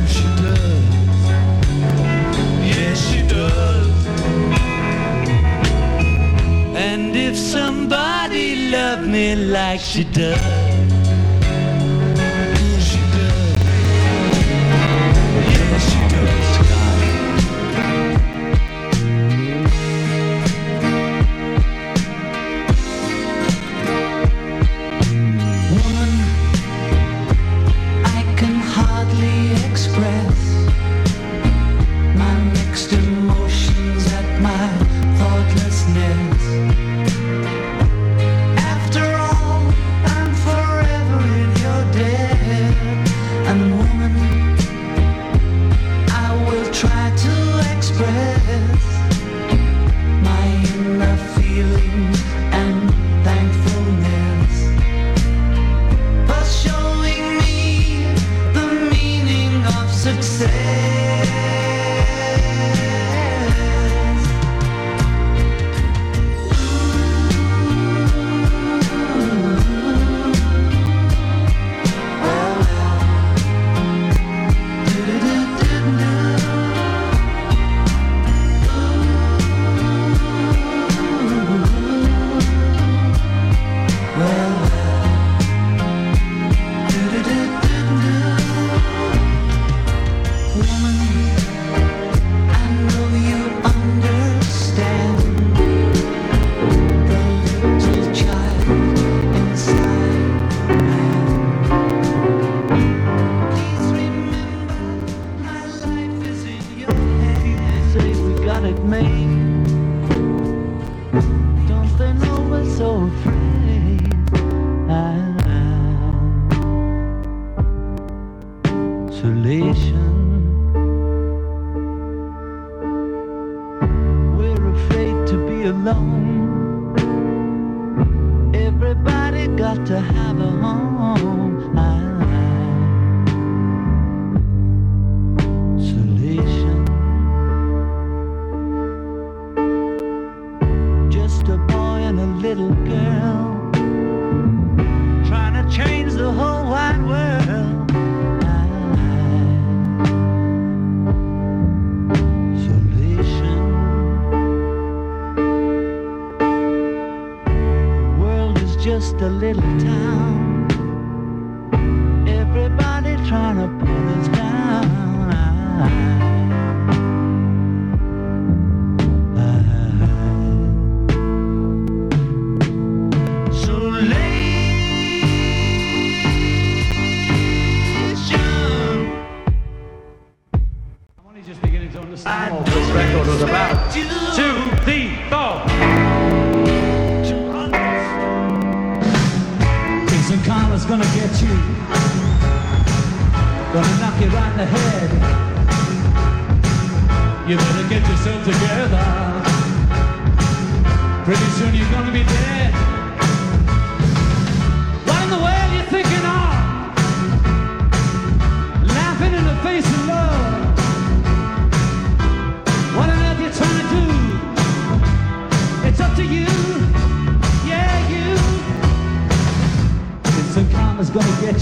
She does. Yes, she does. And if somebody loved me like she does.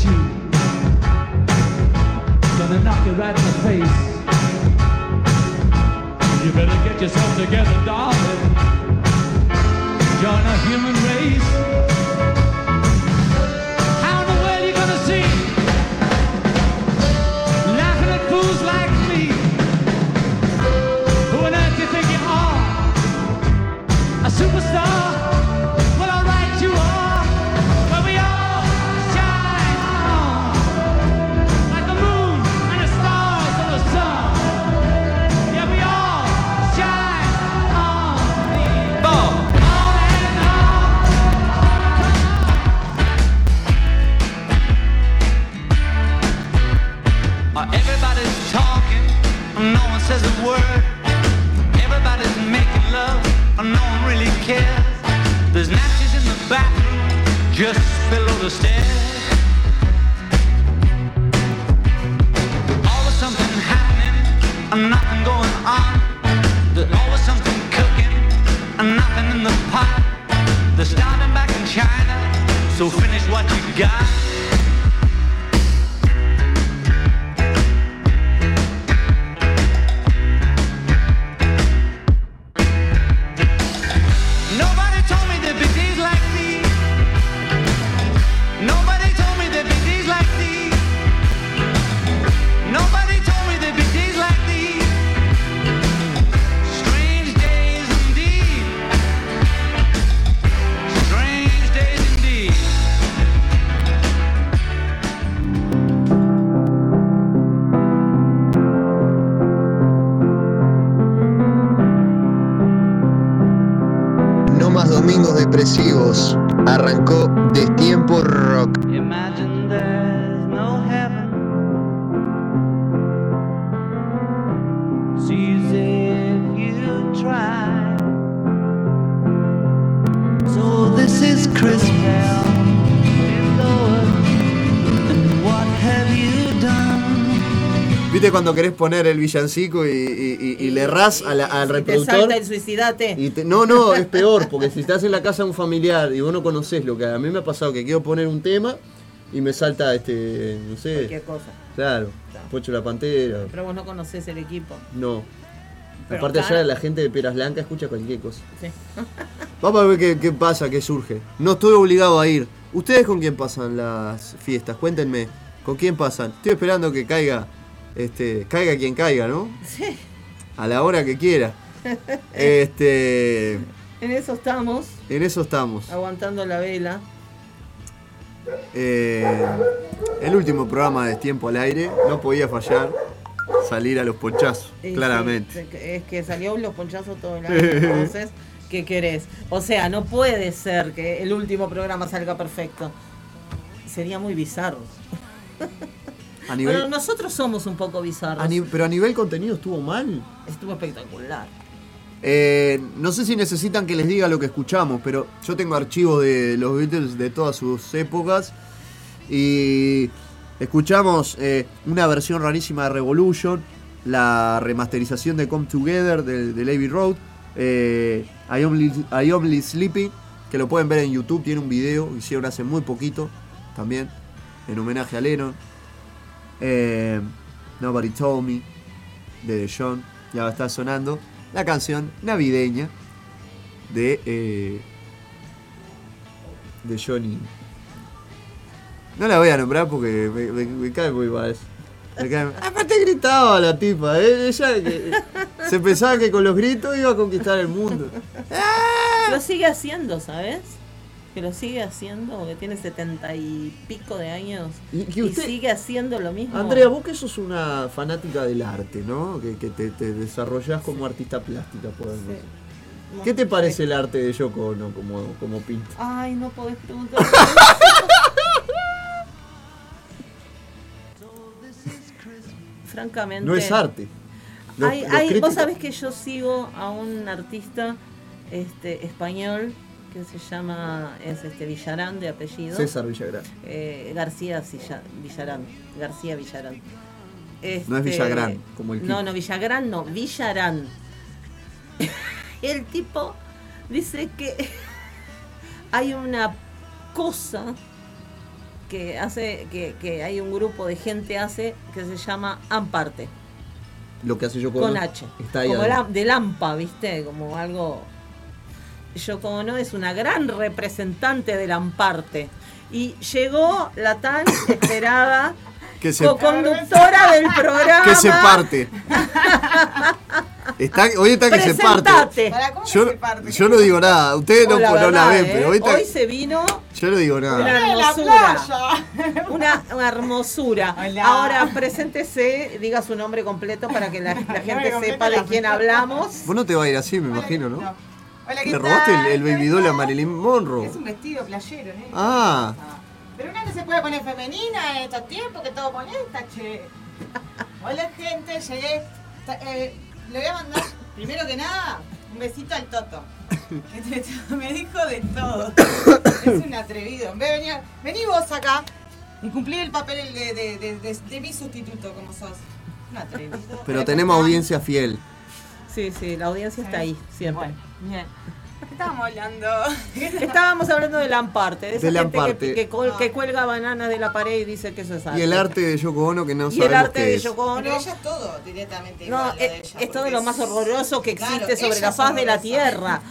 You. Gonna knock you right in the face. You better get yourself together, darling. Join a human race. How in the world you gonna see? Laughing at fools like me. Who on earth you think you are? A superstar? Says a word. Everybody's making love, no one really cares. There's matches in the bathroom, just below the stairs. Poner el villancico y, y- y- y le errás a la- al Te reproductor? salta el suicidate. Y te- no, no, es peor, porque si estás en la casa de un familiar y vos no conocés lo que a mí me ha pasado, que quiero poner un tema y me salta este, no sé. Cualquier cosa. Claro, Pocho la Pantera. Pero vos no conocés el equipo. No. Pero Aparte allá la gente de Peras Blancas escucha cualquier cosa. Sí. Vamos a ver qué, qué pasa, qué surge. No estoy obligado a ir. ¿Ustedes con quién pasan las fiestas? Cuéntenme. ¿Con quién pasan? Estoy esperando que caiga, este, caiga quien caiga, ¿no? Sí. A la hora que quiera. Este, En eso estamos, en eso estamos. aguantando la vela. Eh, el último programa de Tiempo al Aire no podía fallar salir a los ponchazos, Y claramente. sí, es que salió los ponchazos todo el año, entonces, ¿qué querés? O sea, no puede ser que el último programa salga perfecto. Sería muy bizarro. A nivel, Pero nosotros somos un poco bizarros. a pero a nivel contenido estuvo mal. Estuvo espectacular. Eh, no sé si necesitan que les diga lo que escuchamos, pero yo tengo archivos de los Beatles de todas sus épocas y escuchamos eh, una versión rarísima de Revolution, la remasterización de Come Together de, de Abbey Road, eh, I, Only, I Only Sleeping, que lo pueden ver en YouTube, tiene un video, hicieron hace muy poquito también, en homenaje a Lennon. Eh, Nobody Told Me, de John, ya está sonando la canción navideña de, eh, de Johnny. No la voy a nombrar porque me, me- cae muy mal. Aparte gritaba la tipa, ¿eh? ella que- se pensaba que con los gritos iba a conquistar el mundo. Lo sigue haciendo, ¿sabes? Que lo sigue haciendo, que tiene setenta y pico de años Y y, que usted- sigue haciendo lo mismo. Andrea, vos que sos una fanática del arte, ¿no? Que, que te, te desarrollás como artista plástica, podemos decir. ¿Qué te parece el arte de Yoko Ono como, como pinta? Ay, no podés preguntar. Francamente. No es arte. Los- Hay- los hay- vos sabés que yo sigo a un artista este, español que se llama es este Villarán de apellido. César Villagrán. Eh, García Silla- Villarán. García Villarán. No es Este, Villagrán, como el No, tipo. no, Villagrán no, Villarán. el tipo dice que hay una cosa que hace, que, que hay un grupo de gente hace que se llama Amparte, Lo que hace Yoko con Ono H. Está ahí como adentro. la- de Lampa, ¿viste? Como algo. Yoko Ono es una gran representante del Amparte. Y llegó la tan esperada Que se, co-conductora del programa. que se parte. Está, hoy está que se parte. Yo, yo no digo nada. Ustedes no, la no la verdad, ven, ¿eh? pero hoy está. Hoy se vino Yo no digo nada. una hermosura. Una, una hermosura. Ahora, preséntese, diga su nombre completo para que la, la gente sepa de quién hablamos. Vos no te vas a ir así, me imagino, ¿no? Hola, ¿qué Le robaste el, tal? el baby doll a Marilyn Monroe. Es un vestido playero, ¿eh? Ah, Pero una no se puede poner femenina en estos tiempos que todo molesta, che. Hola, gente, llegué. Eh, le voy a mandar, primero que nada, un besito al Toto. Que me dijo de todo. Es un atrevido. En vez de venir, vení vos acá y cumplir el papel de, de, de, de- de mi sustituto como sos. Un atrevido. pero tenemos audiencia fiel. Sí, sí, la audiencia está ahí, siempre. Bien. ¿Qué estábamos hablando? Estábamos hablando del Amparte, de esa Del gente que, Amparte. que, col- que cuelga bananas de la pared y dice que eso es arte. Y el arte de Yoko Ono que no Y el sabemos arte qué de es. Yoko Ono. Pero ella es todo directamente No, de es, ella, es todo lo más horroroso que Claro, existe sobre la faz de la tierra.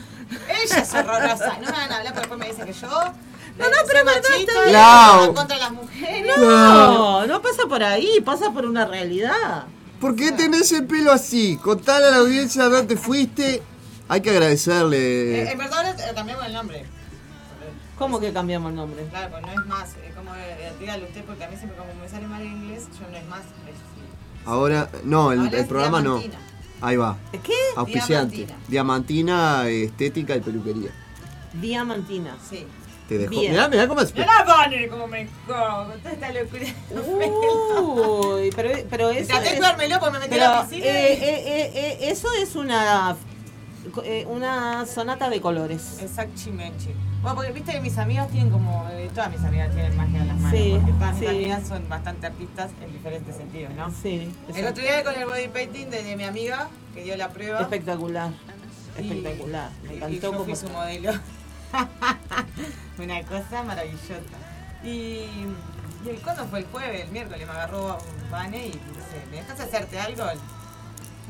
Ella es horrorosa. No me van a hablar porque después me dicen que yo. No, no, pero verdad, está bien. Contra las mujeres. No, no pasa por ahí, pasa por una realidad. ¿Por qué tenés el pelo así? Contale a la audiencia dónde te fuiste. Hay que Eh, agradecerle. en verdad ahora eh, cambiamos el nombre. ¿Cómo que cambiamos el nombre? Claro, pues no es más. eh, como eh, dígale usted, porque a mí siempre como me sale mal en inglés, yo no es más. es- Ahora, no, el, Ahora el programa no. Diamantina. Ahí va. ¿Qué? Auspiciante. Diamantina, estética y peluquería. Diamantina. Sí. Te dejó. Bien. Mirá, mirá cómo es. Mira Bonner como me toda esta locura. Uy, pero, pero eso Traté de es- cuidármelo porque me metí pero, a la piscina. eh, y- eh, eh, eh, eso es una eh, una sonata de colores. Exactamente. Bueno, porque viste que mis amigas tienen como. eh, todas mis amigas tienen magia en las manos. Sí, porque todas mis amigas son bastante artistas en diferentes sentidos, ¿no? Sí. El otro día con el body painting de, de mi amiga que dio la prueba. Espectacular. Y- Espectacular. Me y- y encantó yo como su modelo. Una cosa maravillosa. Y, y el cono fue el jueves, el miércoles me agarró un pane y me dice, ¿me dejas hacerte algo?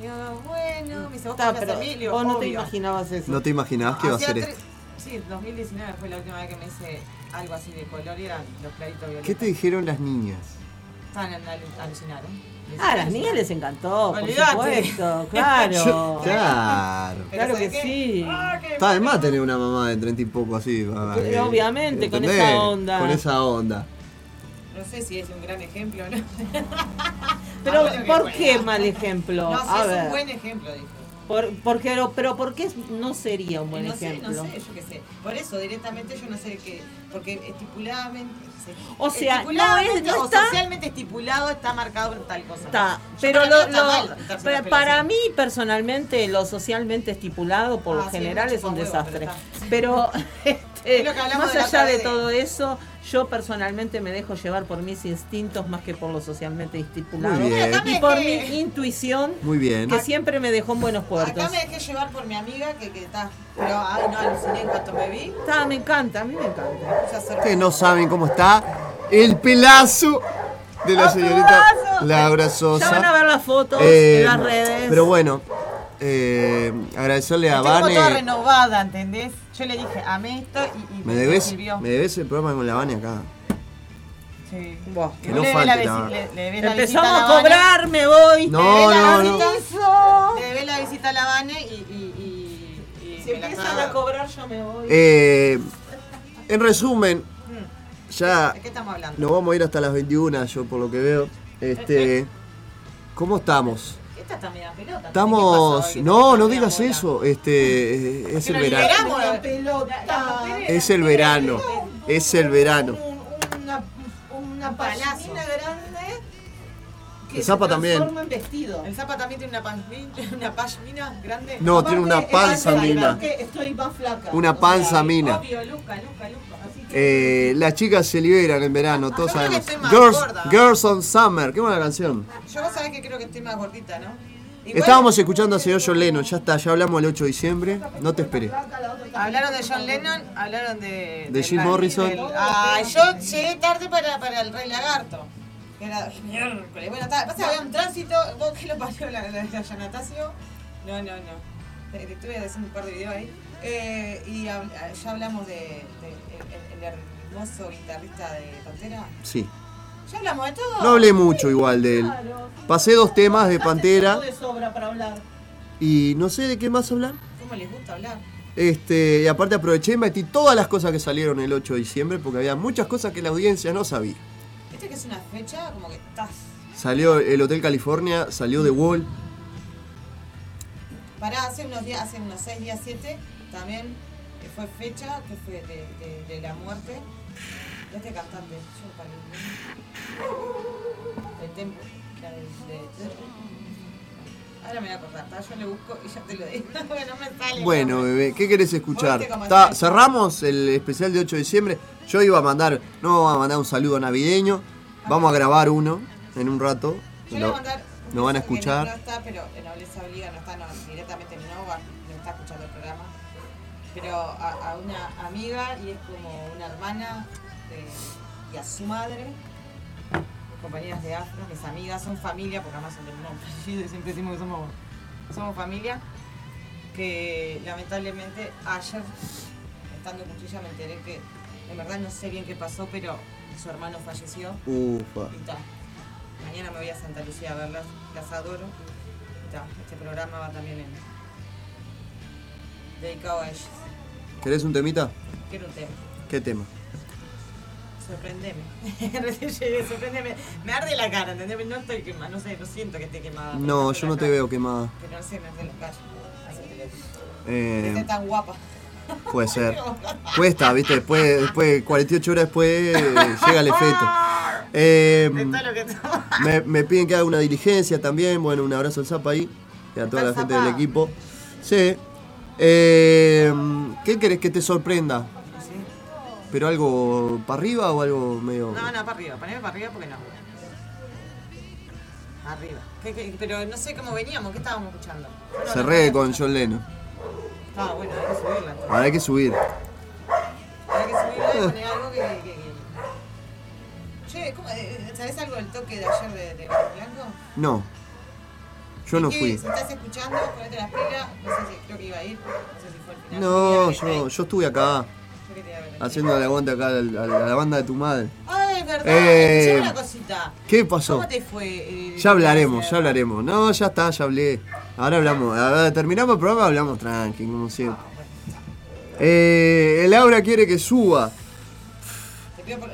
Digo, bueno, me dice, ¿vos Está, pero hacer mil? Digo, vos no te imaginabas eso. No te imaginabas que iba a ser esto. Sí, 2019 fue la última vez que me hice algo así de color y eran los claritos violetas. ¿Qué te dijeron las niñas? Estaban alu- alucinaron. Ah, a las niñas les encantó, por supuesto, claro. Yo- claro. Claro que sí. Ah, Está de más tener una mamá de 30 y poco así. para que- obviamente, con esa onda. Con esa onda. No sé si es un gran ejemplo o no. Pero, que ¿por qué mal ejemplo? No, a es ver. un buen ejemplo, dijo. Por, porque, pero ¿por qué no sería un buen no ejemplo? sé, no sé, yo qué sé. Por eso, directamente yo no sé qué. Porque estipuladamente. O sea, estipuladamente no es- no o está- socialmente estipulado está marcado en tal cosa. Está, pero para lo, mí está lo- mal para, para mí personalmente lo socialmente estipulado por Ah, lo sí, general es un huevo, desastre. pero Pero este, más allá de- todo eso, yo personalmente me dejo llevar por mis instintos más que por lo socialmente estipulado. Muy bien. Y por mi intuición, Muy bien. que siempre me dejó en buenos puertos. Acá me dejé llevar por mi amiga que, que está. Pero ay no aluciné en cuanto me vi. Está, me encanta, a mí me encanta. Ustedes no saben cómo está el pelazo de la señorita Laura Ya van a Sosa. ver las fotos Eh, en las redes. Pero bueno, eh, agradecerle a Vane. renovada, ¿entendés? Yo le dije, amé esto y, y Me debes, sirvió. me debes el programa con la Vane acá. Sí. Buah. Que no le falte la le- la Empezamos a cobrar, me voy. No, Le no, no. visita- Le debés la visita a la Habana y, y, y, y Si empiezan a cobrar, yo me voy. Eh, en resumen, ya ¿De qué estamos hablando? nos vamos a ir hasta las 21, yo por lo que veo. Este, ¿Cómo estamos? Esta está media pelota. Estamos. No, no digas eso. Este, es el verano. liberamos la pelota. Es el verano. Es el verano. Una, una pashmina grande que El Zapa se también. en vestido. ¿El Zapa también tiene una pashmina, una pashmina grande? No, tiene una panza mina. estoy más flaca. Una O sea, panza mina. Obvio, Luca, Luca, Luca. Que Eh, las chicas se liberan en verano, todos Yo creo que sabemos. Girls, gorda. Girls on Summer, qué buena canción. yo vos sabés que creo que estoy más gordita, ¿no? Igual- Estábamos escuchando a señor John Lennon, ya está, ya hablamos el 8 de diciembre, no te esperé. Hablaron de John Lennon, hablaron de... De Jim Morrison. del- ah, yo llegué tarde para, para el Rey Lagarto. Que era miércoles. Bueno, está, pasa que había un tránsito. ¿Vos qué lo parió la, la, la Yanatacio? No, no, no. Te, te estuve haciendo un par de videos ahí. Eh, y hab- ya hablamos de, de el, el hermoso guitarrista de Pantera. Sí. Ya hablamos de todo. No hablé mucho igual de él. Pasé dos temas de Pantera de sobra para hablar. y no sé de qué más hablar. ¿Cómo les gusta hablar? Este, y aparte aproveché y metí todas las cosas que salieron el 8 de diciembre porque había muchas cosas que la audiencia no sabía. Viste que es una fecha como que estás. Salió el Hotel California, salió The Wall. Pará, hace unos días, hace unos 6 días, 7, también eh, fue fecha que fue de, de, de la muerte de este cantante. Yo. El tempo. la de- de- Ahora me voy a acordar, ¿tá? yo le busco y ya te lo digo. No me sale. Bueno, bebé, ¿qué querés escuchar? Está. cerramos el especial de 8 de diciembre. Yo iba a mandar, no vamos a mandar un saludo navideño. Vamos a grabar uno en un rato. Yo Lo- voy a mandar. Lo van a que escuchar. No, no está, pero en Nobleza Obliga no está, no, directamente no, va- no está escuchando el programa. Pero a, a una amiga y es como una hermana de- y a su madre, compañeras de Afro, mis amigas, son familia, porque además son del y siempre decimos que somos, somos familia. Que lamentablemente ayer, estando en Cuchilla, me enteré que en verdad no sé bien qué pasó, pero su hermano falleció. Ufa. Y ta. Mañana me voy a Santa Lucía a verlas, las adoro. Y ta, Este programa va también en... dedicado a ellas. ¿Querés un temita? Quiero un tema. ¿Qué tema? Sorprendeme. Recién llegué, sorprendeme. Me arde la cara, ¿entendés? No estoy quemada, no sé, no siento que esté quemada. No, yo no te veo quemada. Pero no sé, me arde la cara. Así que le Eh, Esté tan guapa. puede ser. Cuesta, ¿viste? Después, después 48 horas después, eh, llega el efecto. Eh, me, me piden que haga una diligencia también. Bueno, un abrazo al Zapa ahí. Y a toda la ¿Está el gente del equipo. Sí. Eh, ¿Qué querés que te sorprenda? Sí. ¿Pero algo para arriba o algo medio.? No, no, para arriba, poneme para arriba porque no. Arriba. ¿Qué- qué- pero no sé cómo veníamos, ¿qué estábamos escuchando? No, Cerré no, con John Lennon. Ah, bueno, hay que subirla. entonces. Ahora hay que subir. Hay que subirla y poner algo que. que, que- Che, ¿cómo, eh, ¿sabés algo del toque de ayer de, de Blanco? No. Yo no fui. Si estás escuchando, ponete las pilas. No sé si creo que iba a ir. No sé si fue el final. No, Yo yo, estuve acá. Haciendo el aguante acá a la, a la banda de tu madre. Ay, verdad. Eh, una cosita. ¿Qué pasó? ¿Cómo te fue? eh, Ya hablaremos, ya hablaremos. No, ya está, ya hablé. Ahora hablamos. Ahora terminamos el programa, hablamos tranqui, como siempre. Eh, el Aura quiere que suba. Te pido por-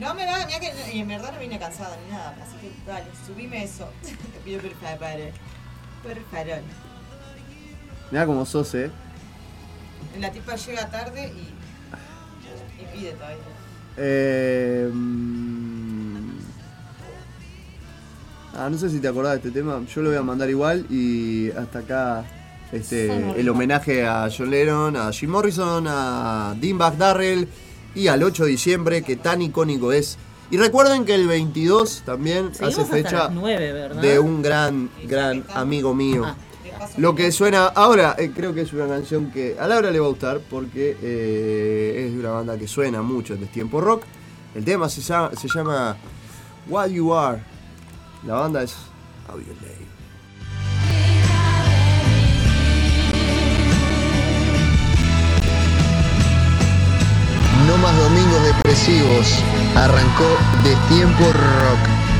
No me va, mira que y en verdad no vine cansada ni nada, así que dale, subime eso. Te pido por favor. Por favor. Mirá cómo sos, eh. La tipa llega tarde y, y pide todavía. Eh, mm, ah, no sé si te acordás de este tema. Yo lo voy a mandar igual y hasta acá este, el homenaje a John Lennon, a Jim Morrison, a Dean Darrell y al 8 de diciembre que tan icónico es. Y recuerden que el 22 también Seguimos hace fecha las 9, ¿verdad? de un gran, gran amigo mío. Ah. Lo que suena ahora, eh, creo que es una canción que a Laura le va a gustar porque eh, es de una banda que suena mucho en tiempo rock. El tema se llama, se llama What You Are. La banda es Audiolay. Arrancó de tiempo rock.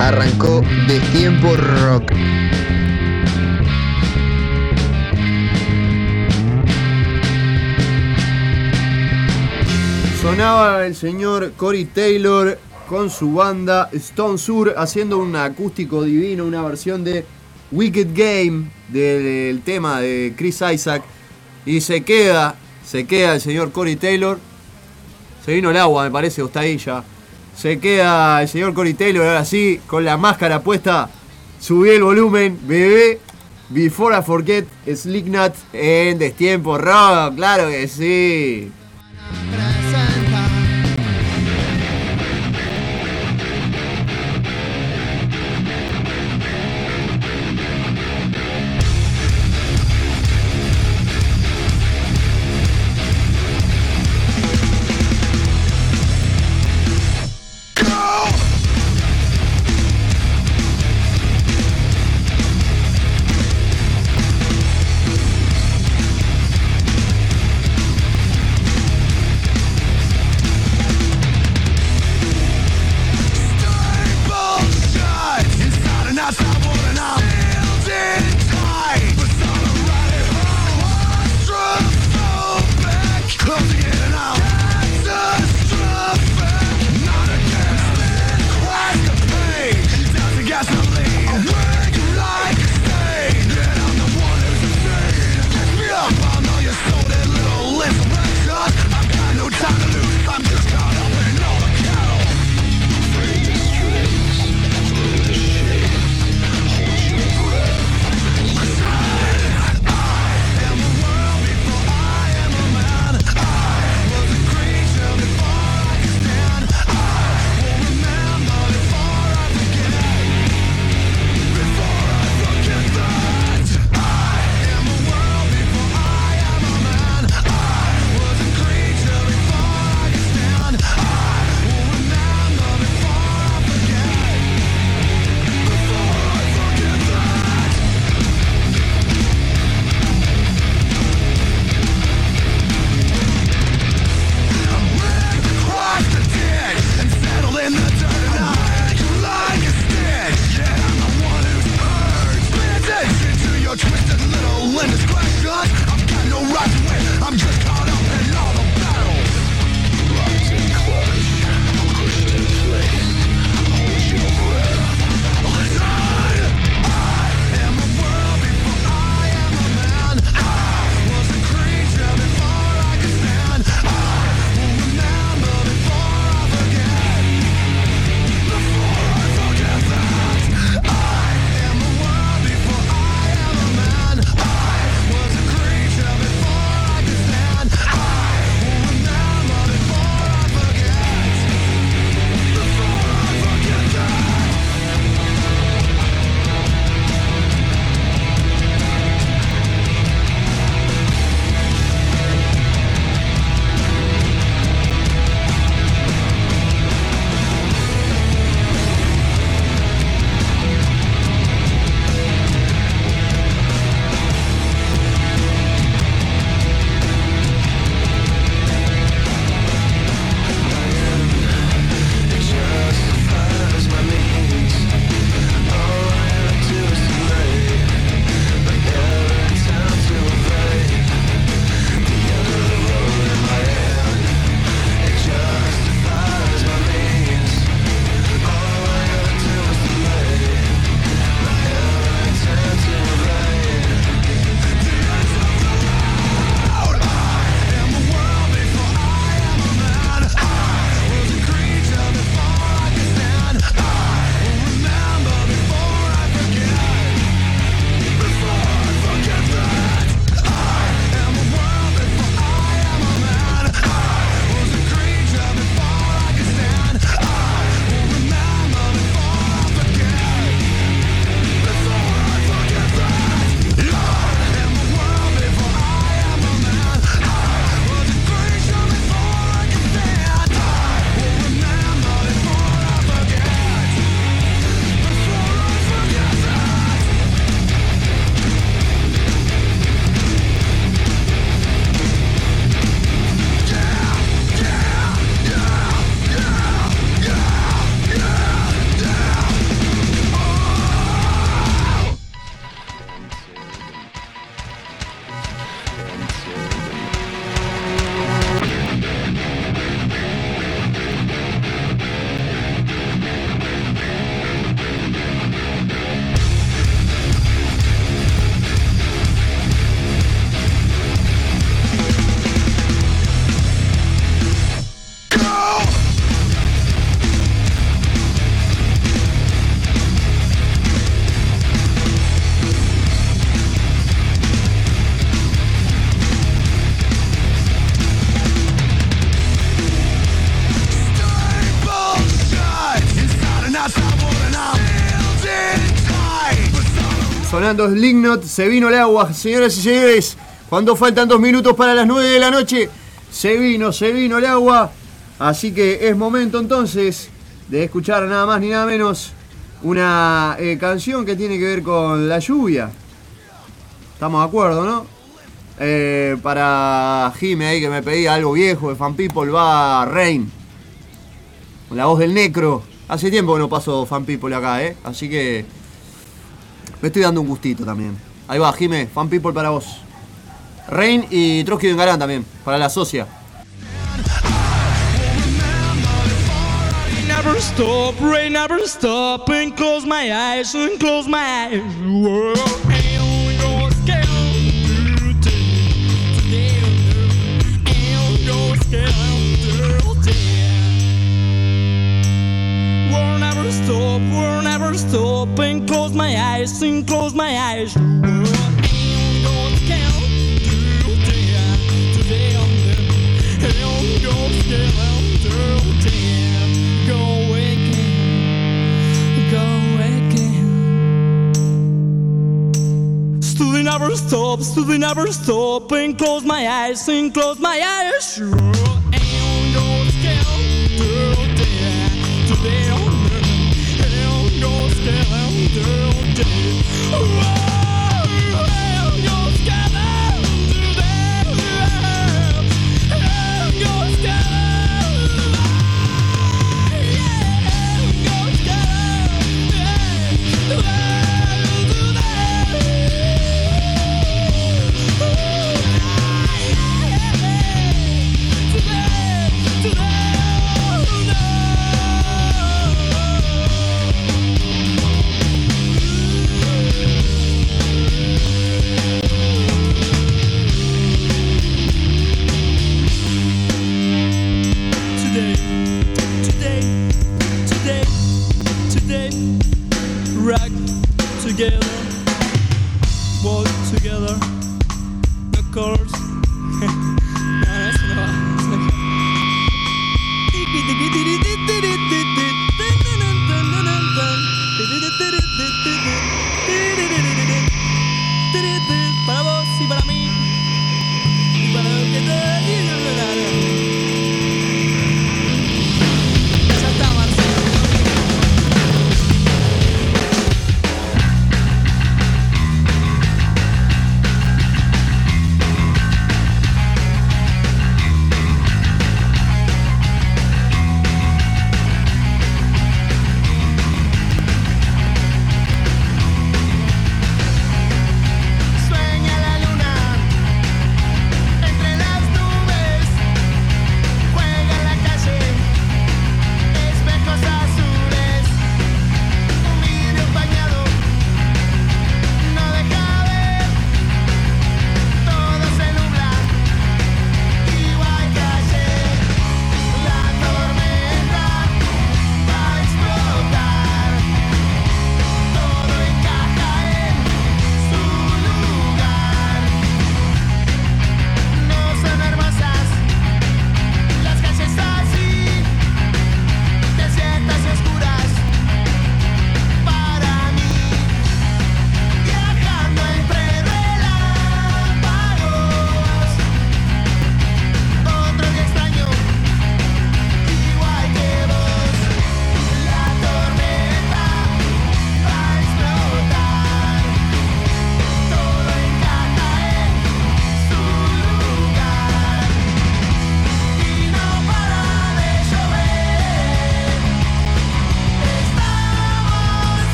Arrancó de tiempo rock. Sonaba el señor Cory Taylor con su banda Stone Sur haciendo un acústico divino, una versión de Wicked Game del tema de Chris Isaac. Y se queda, se queda el señor Cory Taylor. Se vino el agua, me parece, o está ahí ya. Se queda el señor Cory Taylor ahora sí, con la máscara puesta. Subí el volumen, bebé. Before I Forget, Slicknut en Destiempo Rock, claro que sí. Sonando Slignot, se vino el agua, señoras y señores. Cuando faltan dos minutos para las 9 de la noche, se vino, se vino el agua. Así que es momento entonces de escuchar nada más ni nada menos una eh, canción que tiene que ver con la lluvia. Estamos de acuerdo, ¿no? Eh, para Jime ahí que me pedía algo viejo de Fan People va Rain. La voz del Necro. Hace tiempo que no paso Fan People acá, ¿eh? Así que me estoy dando un gustito también. Ahí va, Jime, Fan People para vos. Rain y Trotsky Vengarán también, para la socia. never stop, rain never stop, and close my eyes, and close my eyes. Never stop, we'll never stop, and close my eyes, and close my eyes. Whoa, and go scoundrel, today, and go scoundrel, go again, go again. Still never stop, still never stop, and close my eyes, and close my eyes.